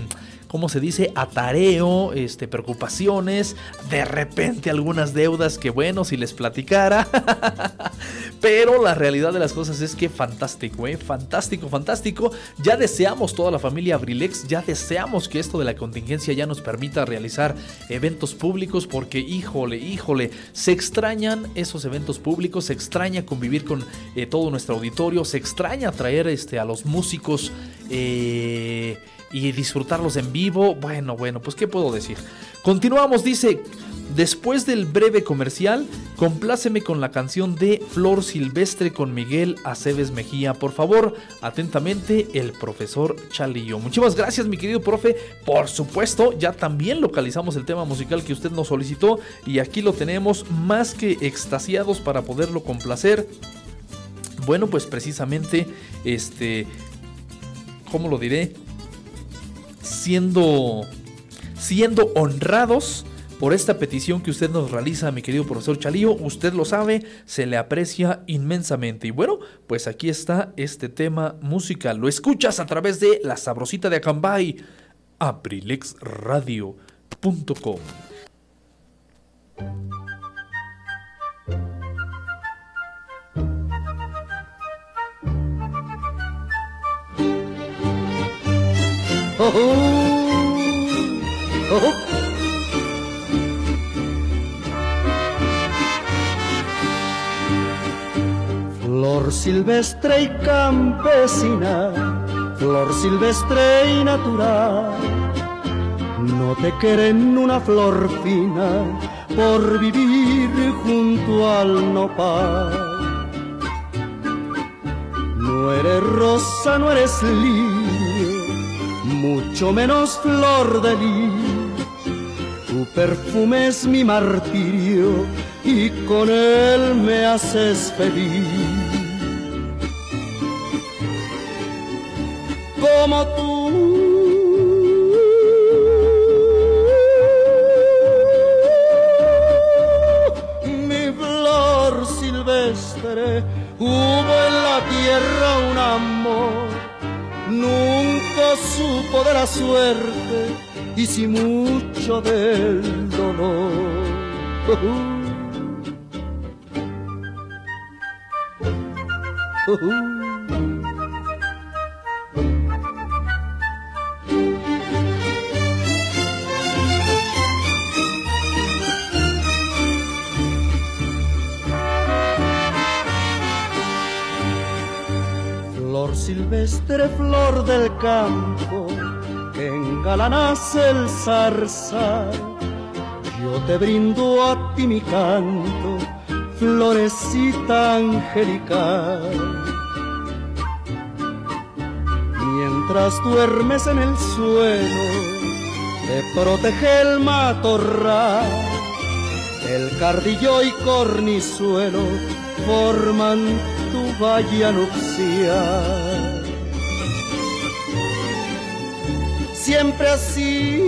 ¿cómo se dice? Atareo, este, preocupaciones, de repente algunas deudas que, bueno, si les platicara. Pero la realidad de las cosas es que fantástico, ¿eh? Fantástico, fantástico. Ya deseamos toda la familia Abrilex, ya deseamos que esto de la contingencia ya nos permita realizar eventos públicos porque, híjole, híjole, se extrañan esos eventos públicos, se extraña convivir con eh, todo nuestro auditorio, se extraña traer este, a los músicos eh, y disfrutarlos en vivo. Bueno, bueno, pues ¿qué puedo decir? Continuamos, dice, después del breve comercial, compláceme con la canción de Flor Silvestre con Miguel Aceves Mejía. Por favor, atentamente, el profesor Chalillo. Muchísimas gracias, mi querido profe. Por supuesto, ya también localizamos el tema musical que usted nos solicitó y aquí lo tenemos más que extasiados para poderlo complacer. Bueno, pues precisamente, este, ¿cómo lo diré? Siendo, siendo honrados por esta petición que usted nos realiza, mi querido profesor Chalío. Usted lo sabe, se le aprecia inmensamente. Y bueno, pues aquí está este tema musical. Lo escuchas a través de La Sabrosita de Acambay, abrilexradio.com. Flor silvestre y campesina, flor silvestre y natural, no te quieren una flor fina por vivir junto al nopal. No eres rosa, no eres lirio, mucho menos flor de lis. Tu perfume es mi martirio y con él me haces feliz. Como tú, mi flor silvestre, hubo en la tierra un amor, nunca supo de la suerte y si mucho del dolor. Flor silvestre, flor del campo, que engalanas el zarzal. Yo te brindo a ti mi canto, florecita angelical. Mientras duermes en el suelo, te protege el matorral. El cardillo y cornizuelo forman valle nupcial. Siempre así.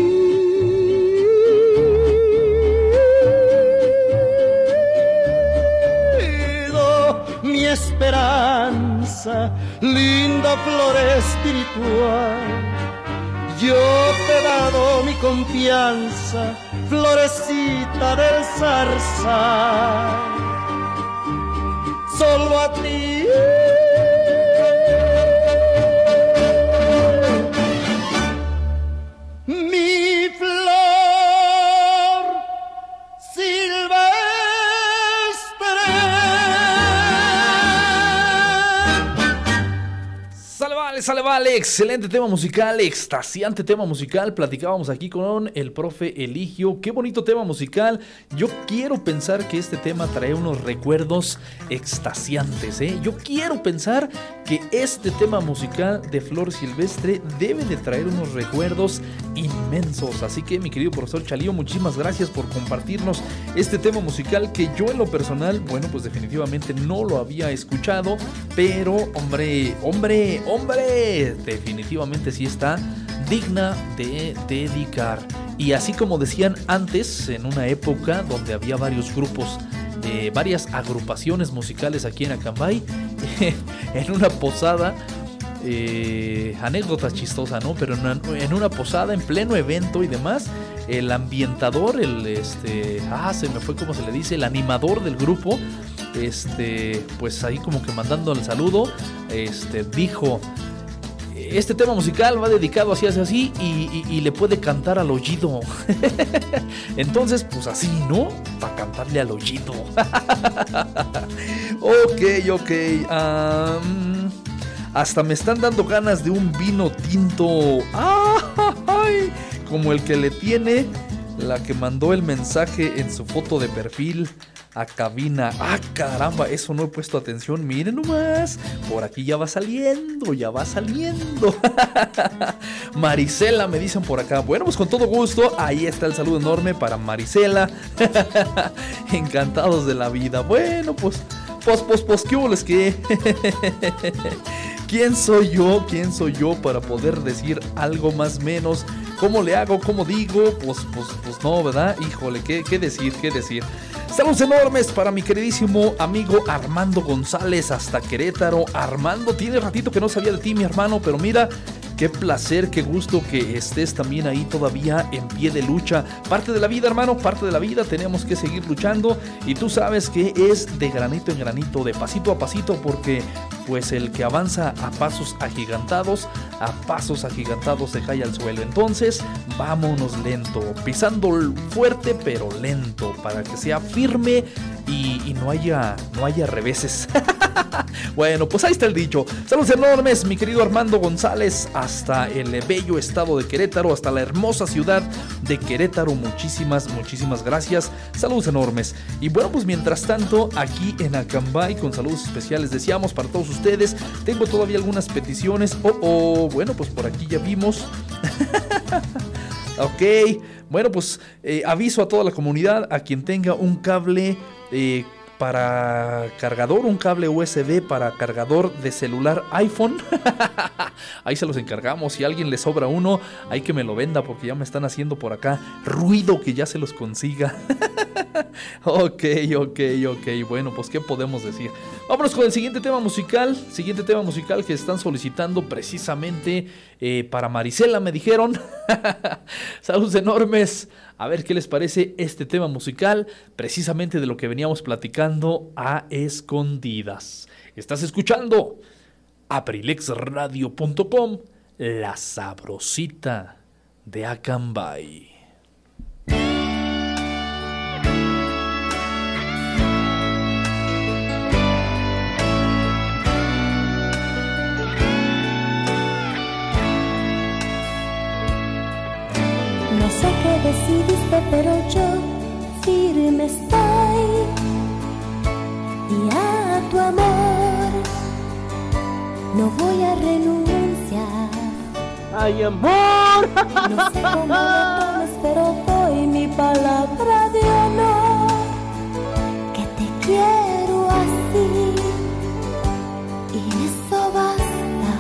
Mi esperanza, linda flor espiritual, yo te he dado mi confianza, florecita del zarzal solo a ti. Vale, excelente tema musical, extasiante tema musical. Platicábamos aquí con el profe Eligio. Qué bonito tema musical. Yo quiero pensar que este tema trae unos recuerdos extasiantes. ¿eh? Yo quiero pensar que este tema musical de Flor Silvestre debe de traer unos recuerdos inmensos. Así que mi querido profesor Chalío, muchísimas gracias por compartirnos este tema musical que yo en lo personal, bueno, pues definitivamente no lo había escuchado. Pero, hombre, hombre, hombre, definitivamente sí está digna de dedicar. Y así como decían antes, en una época donde había varios grupos, eh, varias agrupaciones musicales aquí en Acambay, en una posada, eh, anécdota chistosa, ¿no? Pero en una, en una, posada, en pleno evento y demás, el ambientador, el este, ah, se me fue como se le dice, el animador del grupo, este, pues ahí como que mandando el saludo, este, dijo, este tema musical va dedicado así, así, así, y, le puede cantar al oído. Entonces, pues así, ¿no? Para cantarle al oído. ok, ok. Hasta me están dando ganas de un vino tinto. ¡Ay! Como el que le tiene la que mandó el mensaje en su foto de perfil a cabina. ¡Ah, caramba! Eso no he puesto atención. Miren nomás. Por aquí ya va saliendo, ya va saliendo. Marisela, me dicen por acá. Bueno, pues con todo gusto. Ahí está el saludo enorme para Marisela. Encantados de la vida. Bueno, pues, pues, pues, pues, ¿qué hubo que? ¿Quién soy yo? ¿Quién soy yo para poder decir algo más menos ¿Cómo le hago? ¿Cómo digo? Pues, pues, pues no, ¿verdad? Híjole, ¿qué, qué decir? ¿Qué decir? Saludos enormes para mi queridísimo amigo Armando González hasta Querétaro. Armando, tiene ratito que no sabía de ti, mi hermano, pero mira, Qué placer, qué gusto que estés también ahí todavía en pie de lucha. Parte de la vida, hermano, parte de la vida. Tenemos que seguir luchando. Y tú sabes que es de granito en granito, de pasito a pasito, porque pues el que avanza a pasos agigantados, a pasos agigantados se cae al suelo. Entonces, vámonos lento, pisando fuerte pero lento, para que sea firme y, no haya no haya reveses. bueno, pues ahí está el dicho. Saludos enormes, mi querido Armando González, hasta el bello estado de Querétaro, hasta la hermosa ciudad de Querétaro. Muchísimas, muchísimas gracias. Saludos enormes. Y bueno, pues mientras tanto, aquí en Acambay, con saludos especiales, deseamos para todos ustedes. Tengo todavía algunas peticiones. Oh, oh, bueno, pues por aquí ya vimos. ok, bueno, pues eh, aviso a toda la comunidad, a quien tenga un cable eh, para cargador, un cable USB para cargador de celular iPhone. Ahí se los encargamos. Si a alguien le sobra uno, hay que me lo venda porque ya me están haciendo por acá ruido que ya se los consiga. ok, ok, ok. Bueno, pues ¿qué podemos decir? Vámonos con el siguiente tema musical. Siguiente tema musical que están solicitando precisamente eh, para Marisela, me dijeron. Saludos enormes. A ver qué les parece este tema musical, precisamente de lo que veníamos platicando a escondidas. Estás escuchando aprilexradio.com, la sabrosita de Acambay. Pero yo firme estoy. Y a tu amor no voy a renunciar. ¡Ay, amor! No sé cómo lo tomes, pero doy mi palabra de honor. Que te quiero así. Y eso basta.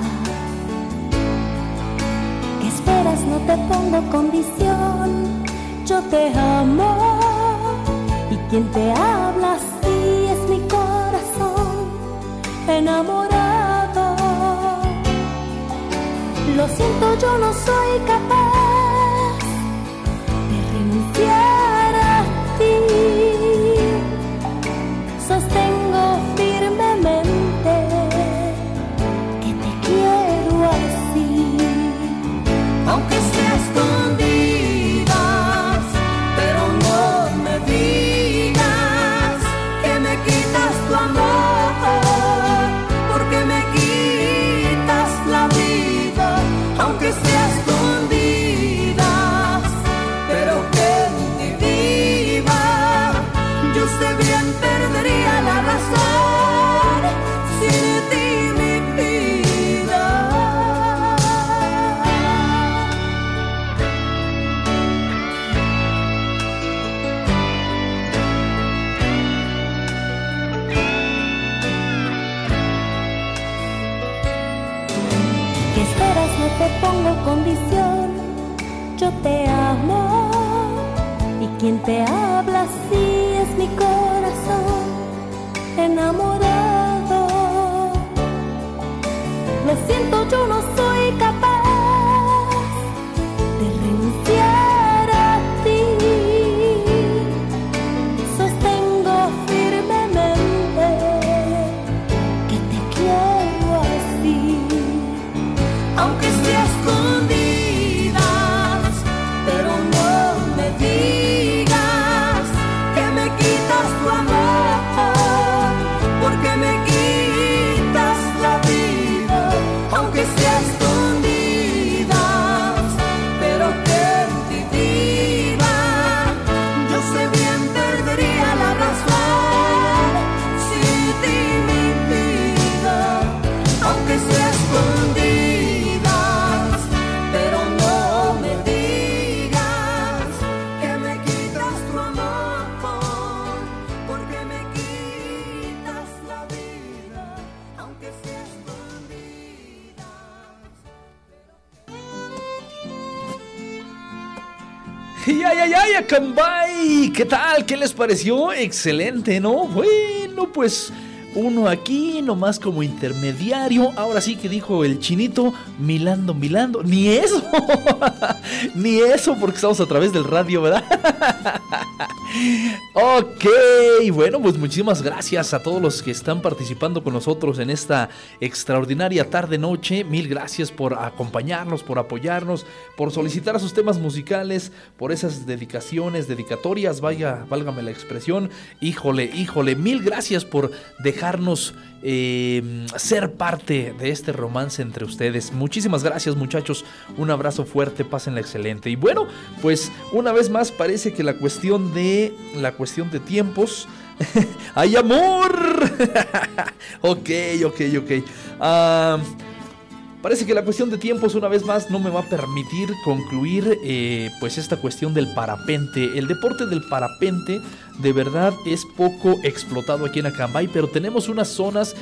¿Qué esperas? No te pongo condición. Yo te amo. Y quien te habla así es mi corazón enamorado. Lo siento, yo no soy capaz de renunciar pareció? Excelente, ¿no? Bueno, pues uno aquí, nomás como intermediario. Ahora sí que dijo el chinito, milando, milando. Ni eso, ni eso, porque estamos a través del radio, ¿verdad? ok, bueno, pues muchísimas gracias a todos los que están participando con nosotros en esta extraordinaria tarde-noche. Mil gracias por acompañarnos, por apoyarnos, por solicitar a sus temas musicales, por esas dedicaciones, dedicatorias, vaya, válgame la expresión. Híjole, híjole, mil gracias por dejar dejarnos eh, ser parte de este romance entre ustedes. Muchísimas gracias muchachos, un abrazo fuerte, pásenla excelente. Y bueno, pues una vez más parece que la cuestión de la cuestión de tiempos ¡Hay amor! ok, ok, ok. Ah, Parece que la cuestión de tiempos una vez más no me va a permitir concluir eh, pues esta cuestión del parapente. El deporte del parapente de verdad es poco explotado aquí en Acambay, pero tenemos unas zonas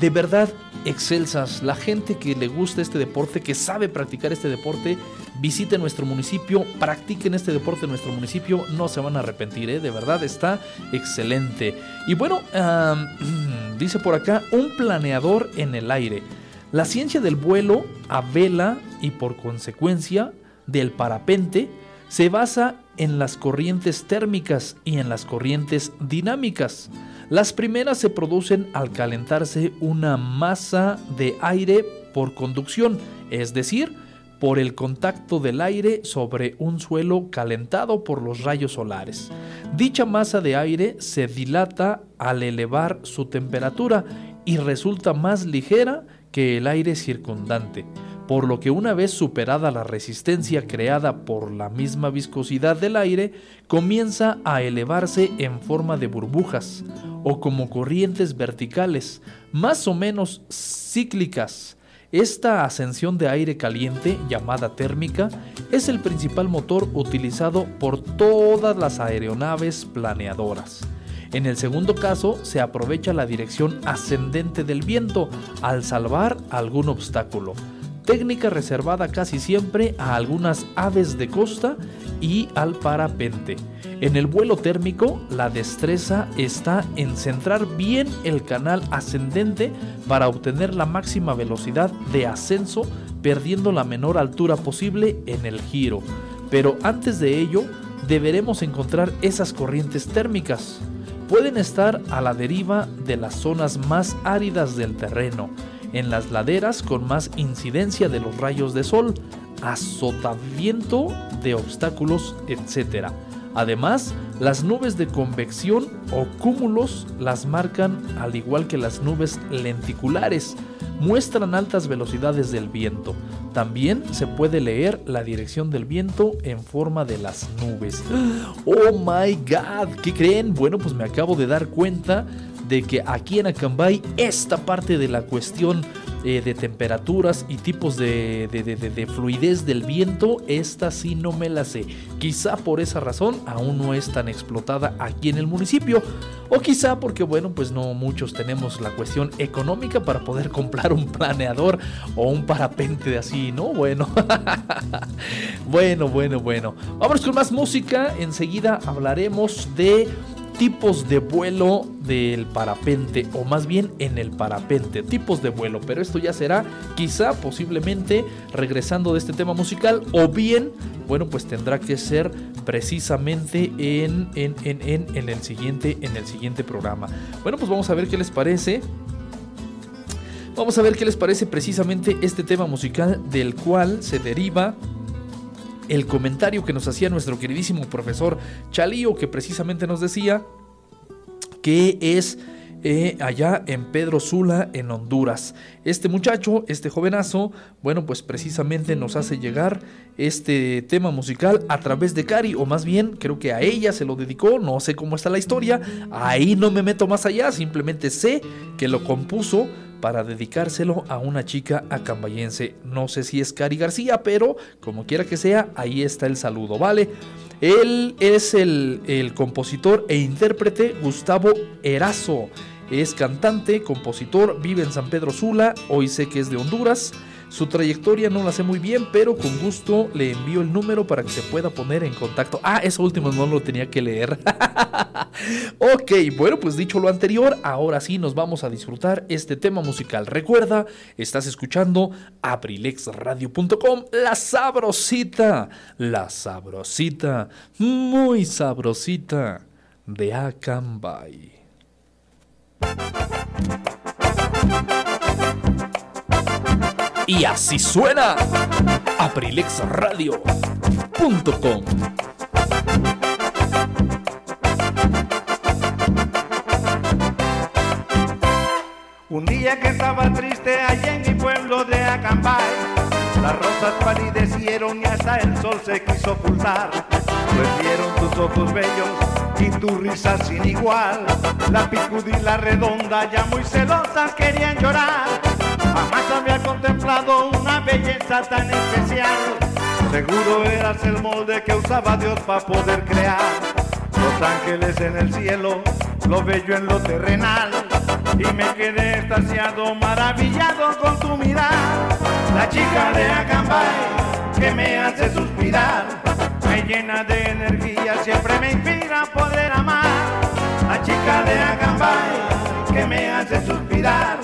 de verdad excelsas. La gente que le gusta este deporte, que sabe practicar este deporte, visite nuestro municipio, practiquen este deporte en nuestro municipio, no se van a arrepentir, ¿eh? de verdad está excelente. Y bueno, dice por acá, un planeador en el aire. La ciencia del vuelo a vela y por consecuencia del parapente se basa en las corrientes térmicas y en las corrientes dinámicas. Las primeras se producen al calentarse una masa de aire por conducción, es decir, por el contacto del aire sobre un suelo calentado por los rayos solares. Dicha masa de aire se dilata al elevar su temperatura y resulta más ligera que el aire circundante, por lo que una vez superada la resistencia creada por la misma viscosidad del aire, comienza a elevarse en forma de burbujas o como corrientes verticales, más o menos cíclicas. Esta ascensión de aire caliente, llamada térmica, es el principal motor utilizado por todas las aeronaves planeadoras. En el segundo caso, se aprovecha la dirección ascendente del viento al salvar algún obstáculo, técnica reservada casi siempre a algunas aves de costa y al parapente. En el vuelo térmico, la destreza está en centrar bien el canal ascendente para obtener la máxima velocidad de ascenso, perdiendo la menor altura posible en el giro. Pero antes de ello, deberemos encontrar esas corrientes térmicas pueden estar a la deriva de las zonas más áridas del terreno, en las laderas con más incidencia de los rayos de sol, azotamiento de obstáculos, etc. Además, las nubes de convección o cúmulos las marcan al igual que las nubes lenticulares, muestran altas velocidades del viento. También se puede leer la dirección del viento en forma de las nubes. Oh my god, ¿qué creen? Bueno, pues me acabo de dar cuenta de que aquí en Acambay esta parte de la cuestión eh, de temperaturas y tipos de, de, fluidez del viento, esta sí no me la sé. Quizá por esa razón aún no es tan explotada aquí en el municipio. O quizá porque, bueno, pues no muchos tenemos la cuestión económica para poder comprar un planeador o un parapente de así, ¿no? Bueno, bueno, bueno, bueno. Vamos con más música. Enseguida hablaremos de tipos de vuelo del parapente, o más bien en el parapente, tipos de vuelo, pero esto ya será quizá posiblemente regresando de este tema musical, o bien, bueno, pues tendrá que ser precisamente en, en, en, en, el, siguiente, en el siguiente programa. Bueno, pues vamos a ver qué les parece. Vamos a ver qué les parece precisamente este tema musical del cual se deriva el comentario que nos hacía nuestro queridísimo profesor Chalío, que precisamente nos decía que es eh, allá en Pedro Sula, en Honduras. Este muchacho, este jovenazo, bueno, pues precisamente nos hace llegar este tema musical a través de Cari, o más bien creo que a ella se lo dedicó, no sé cómo está la historia, ahí no me meto más allá, simplemente sé que lo compuso para dedicárselo a una chica acambayense. No sé si es Cari García, pero como quiera que sea, ahí está el saludo, ¿vale? Él es el, el compositor e intérprete Gustavo Erazo. Es cantante, compositor, vive en San Pedro Sula, hoy sé que es de Honduras. Su trayectoria no la sé muy bien, pero con gusto le envío el número para que se pueda poner en contacto. Ah, eso último no lo tenía que leer. ok, bueno, pues dicho lo anterior, ahora sí nos vamos a disfrutar este tema musical. Recuerda, estás escuchando abrilexradio.com, la sabrosita, la sabrosita, muy sabrosita de Acambay. Y así suena aprilexradio.com. Un día que estaba triste allá en mi pueblo de Acambay, las rosas palidecieron y hasta el sol se quiso ocultar. Vieron tus ojos bellos y tu risa sin igual. La picudila redonda ya muy celosas querían llorar. Jamás había contemplado una belleza tan especial. Seguro eras el molde que usaba Dios para poder crear. Los ángeles en el cielo, lo bello en lo terrenal. Y me quedé extasiado, maravillado con tu mirar. La chica de Acambay que me hace suspirar. Me llena de energía, siempre me inspira a poder amar. La chica de Acambay que me hace suspirar.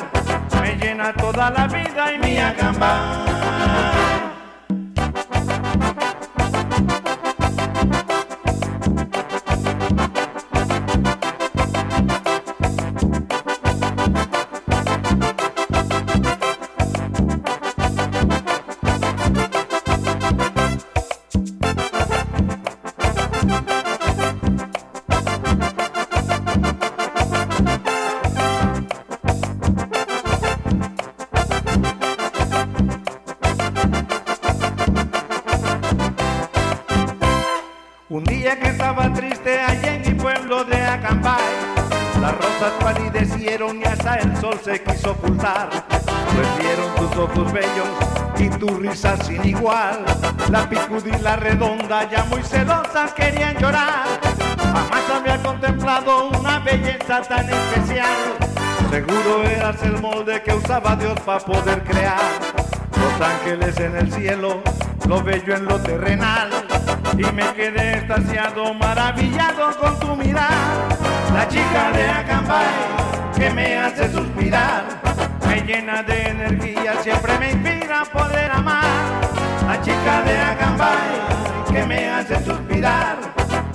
Me llena toda la vida y mi Acambay. Estaba triste allá en mi pueblo de Acambay, las rosas palidecieron y hasta el sol se quiso ocultar. Pues vieron tus ojos bellos y tu risa sin igual. La picudila redonda ya muy celosas querían llorar. Jamás había contemplado una belleza tan especial. Seguro eras el molde que usaba Dios para poder crear. Los ángeles en el cielo, lo bello en lo terrenal. Y me quedé extasiado, maravillado con tu mirar. La chica de Acambay que me hace suspirar. Me llena de energía, siempre me inspira a poder amar. La chica de Acambay que me hace suspirar.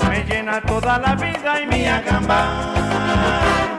Me llena toda la vida y mi Acambay.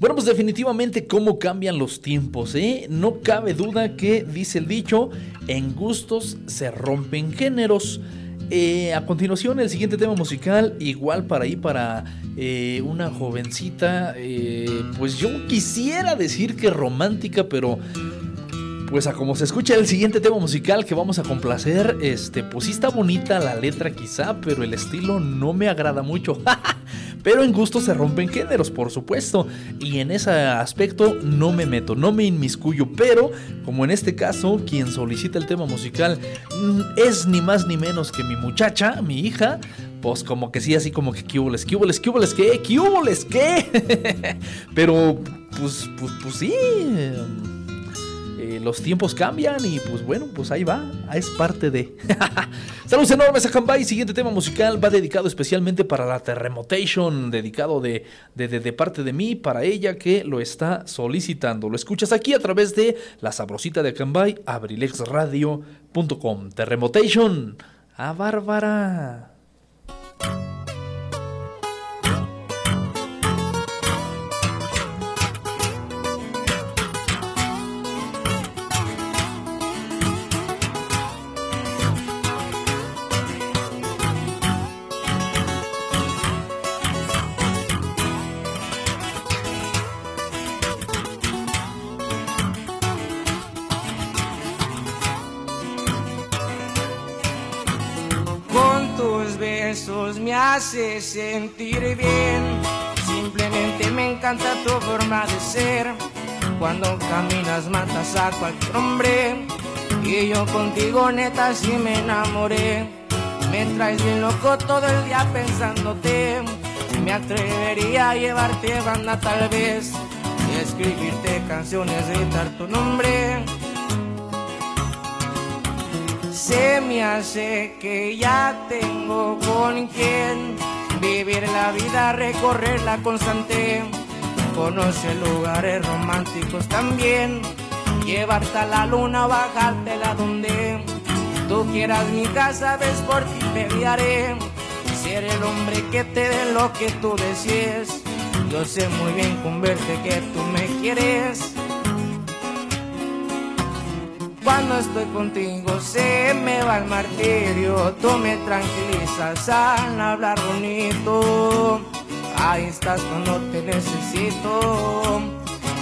Bueno, pues definitivamente cómo cambian los tiempos, ¿eh? No cabe duda que, dice el dicho, en gustos se rompen géneros. Eh, a continuación, el siguiente tema musical, igual para ahí, para eh, una jovencita, eh, pues yo quisiera decir que romántica, pero pues a como se escucha el siguiente tema musical que vamos a complacer, este, pues sí está bonita la letra quizá, pero el estilo no me agrada mucho. Pero en gusto se rompen géneros, por supuesto. Y en ese aspecto no me meto, no me inmiscuyo. Pero, como en este caso, quien solicita el tema musical mm, es ni más ni menos que mi muchacha, mi hija. Pues como que sí, así como que qué qué qué qué, qué qué. Pero, pues, pues, pues sí. Los tiempos cambian y pues bueno, pues ahí va, es parte de. Saludos enormes a Cambay. Siguiente tema musical va dedicado especialmente para la Terremotation, dedicado de, de, parte de mí, para ella que lo está solicitando. Lo escuchas aquí a través de la sabrosita de Cambay, abrilexradio.com. Terremotation, a Bárbara. Hace sentir bien. Simplemente me encanta tu forma de ser. Cuando caminas matas a cualquier hombre. Y yo contigo neta sí me enamoré. Me traes bien loco todo el día pensándote. Me atrevería a llevarte banda tal vez. Y escribirte canciones, gritar tu nombre se me hace que ya tengo con quien vivir la vida, recorrerla constante. Conoce lugares románticos también, llevarte a la luna, bajártela donde tú quieras. Mi casa, ves por ti, te guiaré. Ser el hombre que te dé lo que tú desees. Yo sé muy bien con verte que tú me quieres. Cuando estoy contigo se me va el martirio, tú me tranquilizas al hablar bonito. Ahí estás cuando te necesito.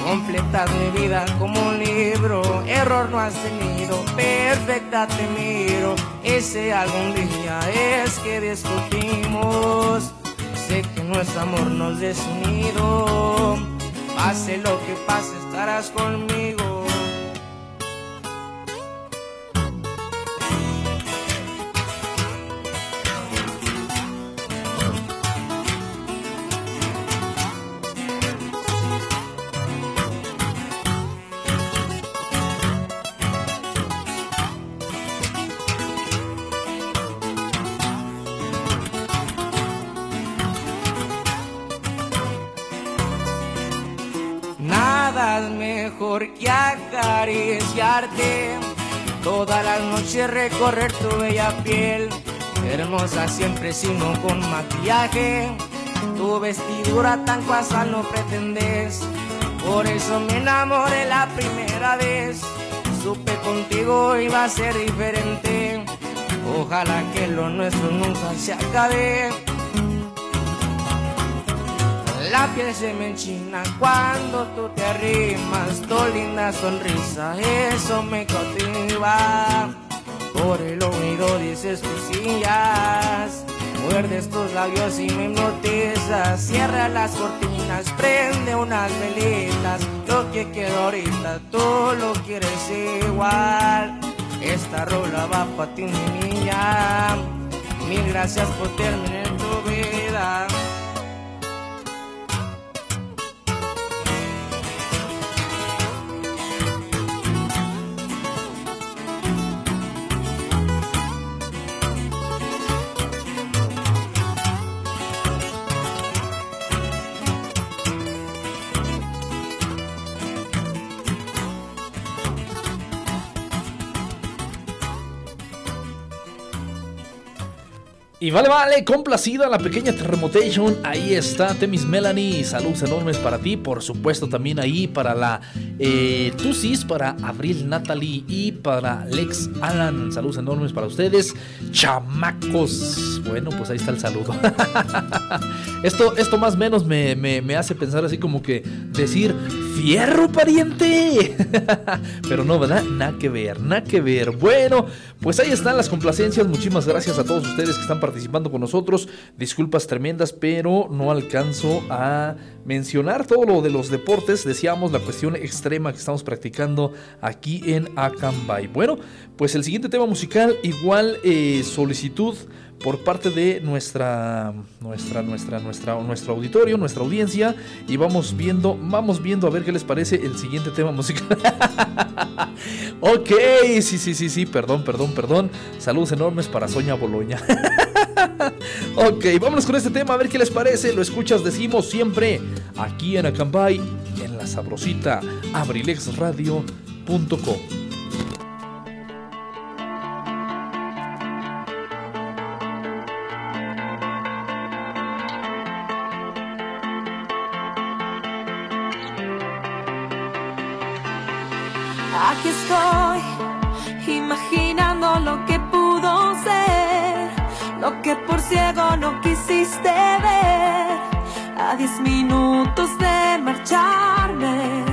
Completas mi vida como un libro, error no has tenido, perfecta te miro. Ese algún día es que discutimos. Sé que nuestro amor nos desunido. Pase lo que pase, estarás conmigo. Mejor que acariciarte. Todas las noches recorrer tu bella piel, hermosa siempre sino con maquillaje. Tu vestidura tan casual no pretendes, por eso me enamoré la primera vez. Supe contigo iba a ser diferente, ojalá que lo nuestro nunca se acabe. La piel se me enchina cuando tú te arrimas, tu linda sonrisa, eso me cautiva. Por el oído dices cosillas, muerdes tus labios y me hipnotizas. Cierra las cortinas, prende unas velitas. Lo que quiero ahorita, tú lo quieres igual. Esta rola va para ti, mi niña. Mil gracias por terminar tu vida. Y vale, vale, complacida la pequeña Terremotation. Ahí está, Temis Melanie. Saludos enormes para ti. Por supuesto, también ahí para la eh, Tusis, para Abril Natalie y para Lex Alan. Saludos enormes para ustedes, chamacos. Bueno, pues ahí está el saludo. esto, esto más o menos me, me hace pensar así como que decir Fierro, pariente. Pero no, ¿verdad? Nada que ver, nada que ver. Bueno, pues ahí están las complacencias. Muchísimas gracias a todos ustedes que están participando con nosotros. Disculpas tremendas, pero no alcanzo a mencionar todo lo de los deportes. Decíamos la cuestión extrema que estamos practicando aquí en Acambay. Bueno, pues el siguiente tema musical, igual eh, solicitud por parte de nuestra nuestra nuestra nuestra nuestro auditorio, nuestra audiencia y vamos viendo, vamos viendo a ver qué les parece el siguiente tema musical. ok, sí, sí, sí, sí, perdón, perdón, perdón. Saludos enormes para Soña Boloña. ok, vámonos con este tema a ver qué les parece. Lo escuchas, decimos siempre aquí en Acambay, en la sabrosita abrilexradio.com. Aquí estoy, imaginando lo que pudo ser, lo que por ciego no quisiste ver, a diez minutos de marcharme.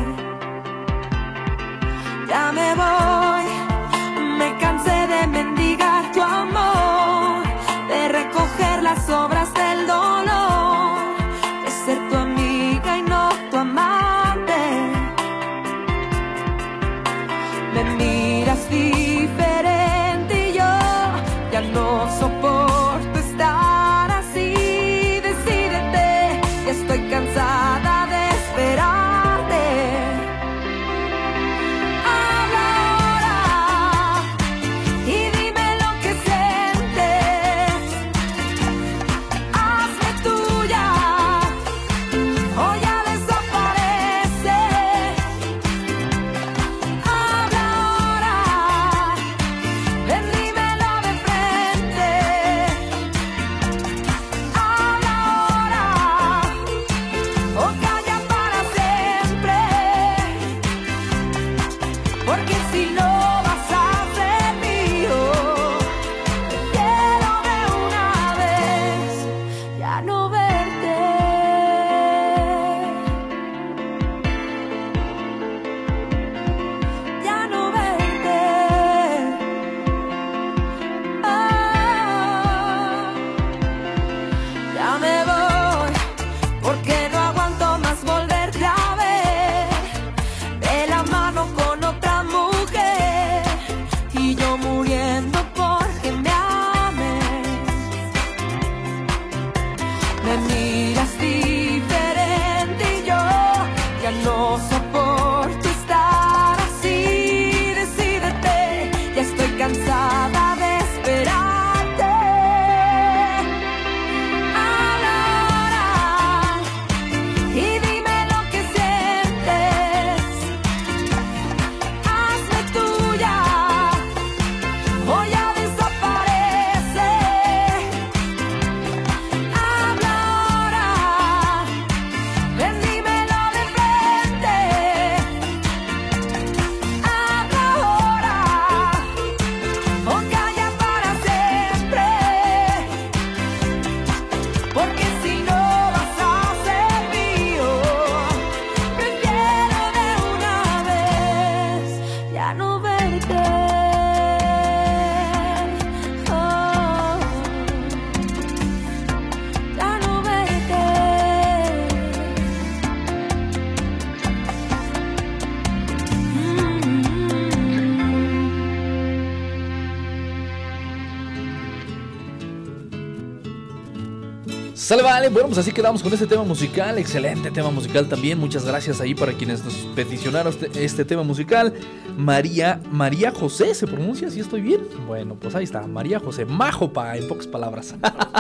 Sale, vale. Bueno, pues así quedamos con este tema musical. Excelente tema musical también. Muchas gracias ahí para quienes nos peticionaron este, este tema musical. María, María José, ¿se pronuncia? ¿Sí estoy bien? Bueno, pues ahí está. María José. Majopa, en pocas palabras.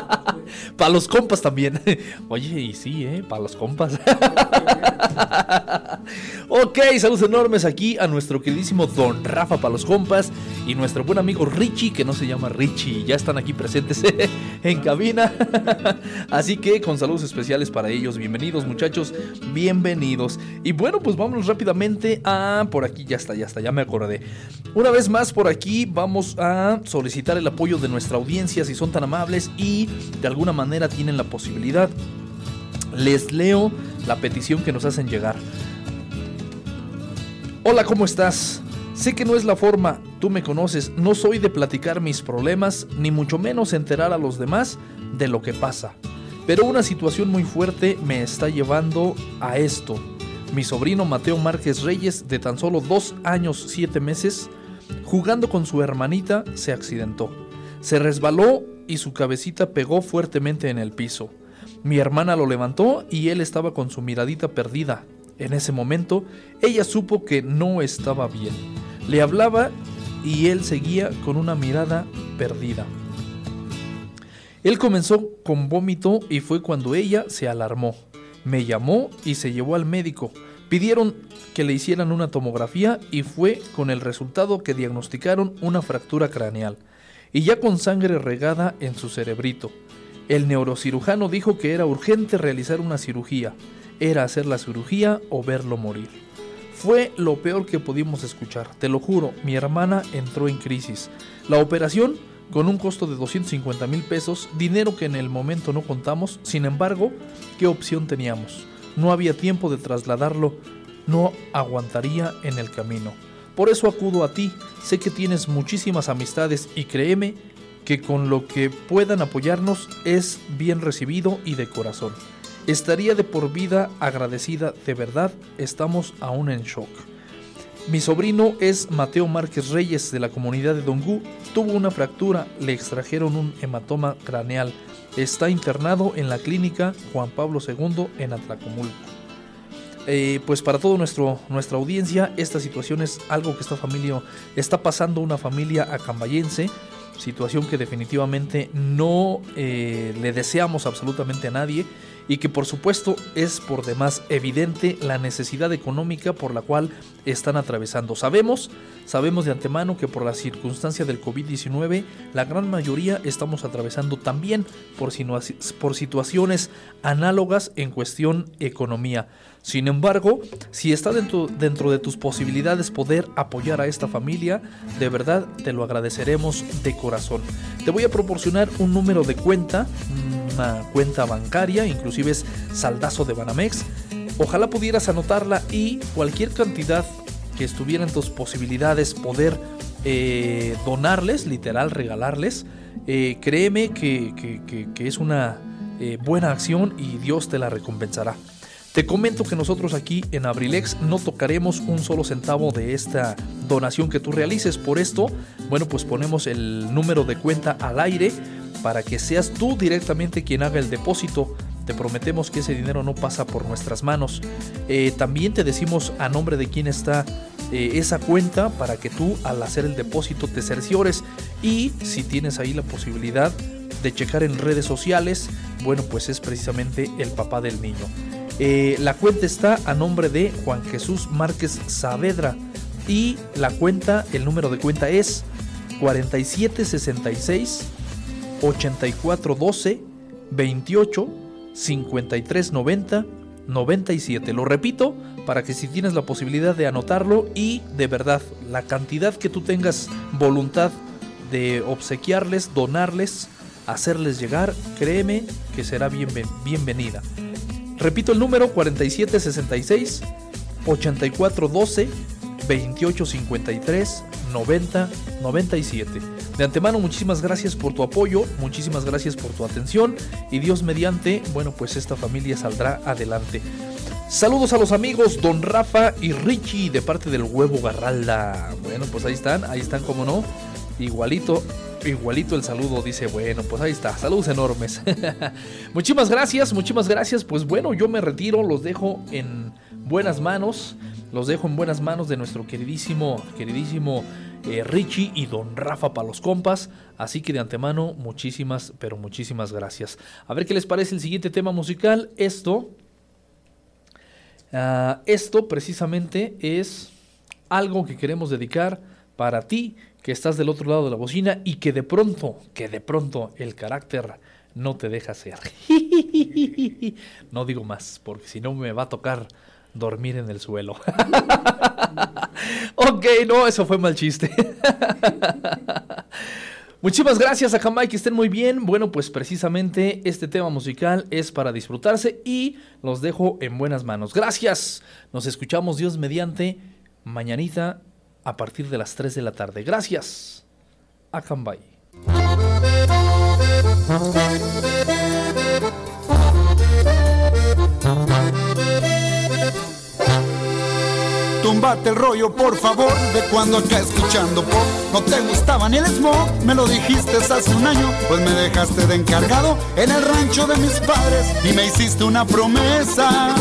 para los compas también. Oye, y sí, ¿eh? Para los compas. ok, saludos enormes aquí a nuestro queridísimo Don Rafa para los compas y nuestro buen amigo Richie, que no se llama Richie, ya están aquí presentes en cabina. Así que con saludos especiales para ellos, bienvenidos muchachos, bienvenidos. Y bueno, pues vámonos rápidamente a... Por aquí ya está, ya está, ya me acordé. Una vez más por aquí vamos a solicitar el apoyo de nuestra audiencia si son tan amables y de alguna manera tienen la posibilidad. Les leo la petición que nos hacen llegar. Hola, ¿cómo estás? Sé que no es la forma, tú me conoces, no soy de platicar mis problemas, ni mucho menos enterar a los demás de lo que pasa. Pero una situación muy fuerte me está llevando a esto. Mi sobrino Mateo Márquez Reyes, de tan solo dos años siete meses, jugando con su hermanita, se accidentó. Se resbaló y su cabecita pegó fuertemente en el piso. Mi hermana lo levantó y él estaba con su miradita perdida. En ese momento, ella supo que no estaba bien. Le hablaba y él seguía con una mirada perdida. Él comenzó con vómito y fue cuando ella se alarmó. Me llamó y se llevó al médico. Pidieron que le hicieran una tomografía y fue con el resultado que diagnosticaron una fractura craneal y ya con sangre regada en su cerebrito. El neurocirujano dijo que era urgente realizar una cirugía. Era hacer la cirugía o verlo morir. Fue lo peor que pudimos escuchar, te lo juro, mi hermana entró en crisis. La operación, con un costo de 250 mil pesos, dinero que en el momento no contamos, sin embargo, ¿qué opción teníamos? No había tiempo de trasladarlo, no aguantaría en el camino. Por eso acudo a ti, sé que tienes muchísimas amistades y créeme que con lo que puedan apoyarnos es bien recibido y de corazón. Estaría de por vida agradecida, de verdad, estamos aún en shock. Mi sobrino es Mateo Márquez Reyes de la comunidad de Dongú. Tuvo una fractura, le extrajeron un hematoma craneal. Está internado en la clínica Juan Pablo II en Atlacomulco. Eh, pues para toda nuestra audiencia, esta situación es algo que esta familia está pasando una familia acambayense, situación que definitivamente no eh, le deseamos absolutamente a nadie y que por supuesto es por demás evidente la necesidad económica por la cual están atravesando. Sabemos, sabemos de antemano que por la circunstancia del COVID-19 la gran mayoría estamos atravesando también por, por situaciones análogas en cuestión economía. Sin embargo, si está dentro, dentro de tus posibilidades poder apoyar a esta familia, de verdad te lo agradeceremos de corazón. Te voy a proporcionar un número de cuenta, una cuenta bancaria, inclusive es saldazo de Banamex. Ojalá pudieras anotarla y cualquier cantidad que estuviera en tus posibilidades poder eh, donarles, literal regalarles, eh, créeme que, es una eh, buena acción y Dios te la recompensará. Te comento que nosotros aquí en Abrilex no tocaremos un solo centavo de esta donación que tú realices. Por esto, bueno, pues ponemos el número de cuenta al aire para que seas tú directamente quien haga el depósito. Te prometemos que ese dinero no pasa por nuestras manos. Eh, también te decimos a nombre de quién está eh, esa cuenta para que tú al hacer el depósito te cerciores y si tienes ahí la posibilidad de checar en redes sociales, bueno, pues es precisamente el papá del niño. Eh, la cuenta está a nombre de Juan Jesús Márquez Saavedra y la cuenta, el número de cuenta es 4766 8412 28 53 90 97. Lo repito para que si tienes la posibilidad de anotarlo y de verdad la cantidad que tú tengas voluntad de obsequiarles, donarles, hacerles llegar, créeme que será bien, bienvenida. Repito el número 4766 8412 2853 90 97. De antemano, muchísimas gracias por tu apoyo, muchísimas gracias por tu atención y Dios mediante, bueno, pues esta familia saldrá adelante. Saludos a los amigos Don Rafa y Richie de parte del Huevo Garralda. Bueno, pues ahí están, ahí están como no. Igualito Igualito el saludo dice, bueno, pues ahí está, saludos enormes. muchísimas gracias, muchísimas gracias. Pues bueno, yo me retiro, los dejo en buenas manos, los dejo en buenas manos de nuestro queridísimo, queridísimo eh, Richie y Don Rafa para los compas. Así que de antemano, muchísimas, pero muchísimas gracias. A ver qué les parece el siguiente tema musical. Esto, ah, esto precisamente es algo que queremos dedicar para ti que estás del otro lado de la bocina y que de pronto, que de pronto el carácter no te deja ser. no digo más, porque si no me va a tocar dormir en el suelo. ok, no, eso fue mal chiste. Muchísimas gracias a Jamai, que estén muy bien. Bueno, pues precisamente este tema musical es para disfrutarse y los dejo en buenas manos. Gracias. Nos escuchamos Dios mediante mañanita a partir de las 3 de la tarde. Gracias. Acambay. Tumbate el rollo, por favor, de cuando acá escuchando pop. No te gustaba ni el smog, me lo dijiste hace un año, pues me dejaste de encargado en el rancho de mis padres y me hiciste una promesa.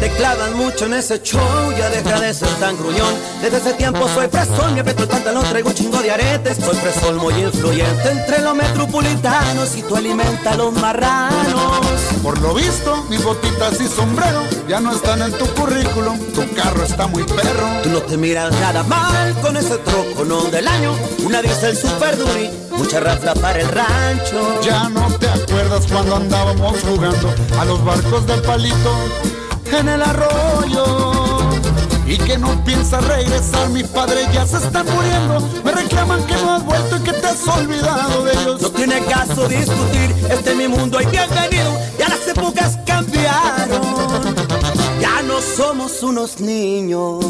Te clavan mucho en ese show, ya deja de ser tan gruñón. Desde ese tiempo soy fresón, me aprieto el pantalón, traigo un chingo de aretes. Soy fresón muy influyente entre los metropolitanos y tú alimenta a los marranos. Por lo visto, mis botitas y sombrero ya no están en tu currículum, tu carro está muy perro. Tú no te miras nada mal con ese troco, no del año. Una dice el super duri, mucha rafla para el rancho. Ya no te acuerdas cuando andábamos jugando a los barcos del palito en el arroyo. Y que no piensas regresar, mi padre ya se está muriendo. Me reclaman que no has vuelto y que te has olvidado de ellos. No tiene caso discutir, este es mi mundo y bienvenido. Ya las épocas cambiaron, ya no somos unos niños.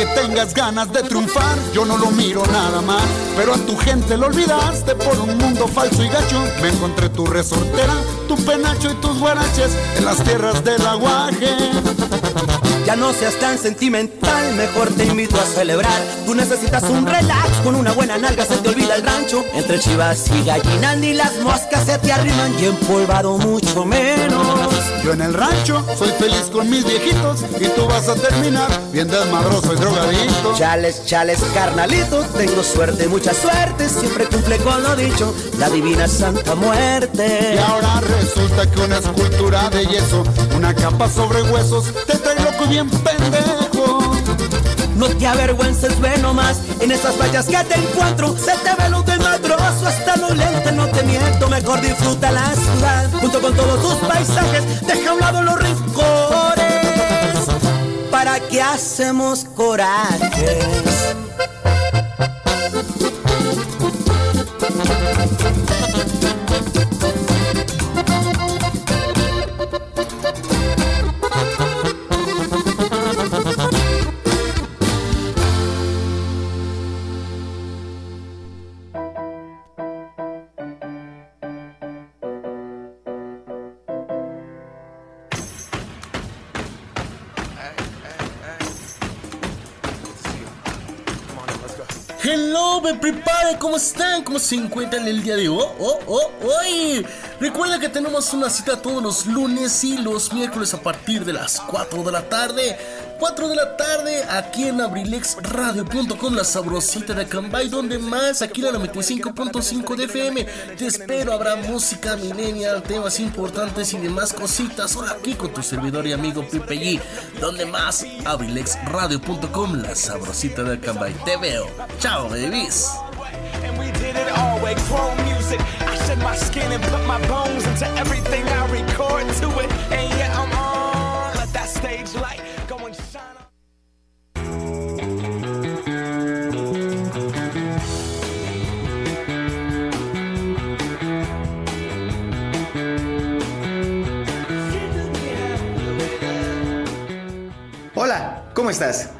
Que tengas ganas de triunfar, yo no lo miro nada más. Pero a tu gente lo olvidaste por un mundo falso y gacho. Me encontré tu resortera, tu penacho y tus guaraches en las tierras del aguaje. Ya no seas tan sentimental, mejor te invito a celebrar. Tú necesitas un relax, con una buena nalga se te olvida el rancho. Entre chivas y gallinas ni las moscas se te arriman y empolvado mucho menos. Yo en el rancho soy feliz con mis viejitos y tú vas a terminar bien desmadroso y drogadito. Chales, chales, carnalito, tengo suerte, mucha suerte, siempre cumple con lo dicho, la divina Santa Muerte. Y ahora resulta que una escultura de yeso, una capa sobre huesos, te trae loco bien pendejo. No te avergüences, ve nomás En esas fallas que te encuentro Se te ve lo desmadroso Hasta lo lento, no te miento Mejor disfruta la ciudad Junto con todos tus paisajes Deja a un lado los rincones ¿Para qué hacemos corajes? Prepare, ¿cómo están? ¿Cómo se encuentran el día de hoy? Oh, oh, hoy. Recuerda que tenemos una cita todos los lunes y los miércoles a partir de las 4 de la tarde. 4 de la tarde aquí en abrilexradio.com, la sabrosita de Cambay, donde más, aquí en la 95.5 de FM. Te espero, habrá música millennial, temas importantes y demás cositas. Hola aquí con tu servidor y amigo Pipe G, donde más, abrilexradio.com, la sabrosita de Cambay. Te veo. Chao, babies. Music. I shed my skin and put my bones into everything I record to it. And yeah, I'm on. Let that stage light go and shine. Hola, ¿cómo estás?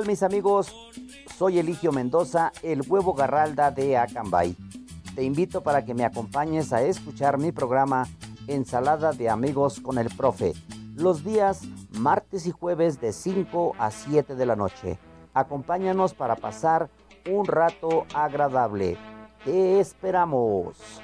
Mis amigos? Soy Eligio Mendoza, el huevo garralda de Acambay. Te invito para que me acompañes a escuchar mi programa Ensalada de Amigos con el Profe, los días martes y jueves de 5 a 7 de la noche. Acompáñanos para pasar un rato agradable. Te esperamos.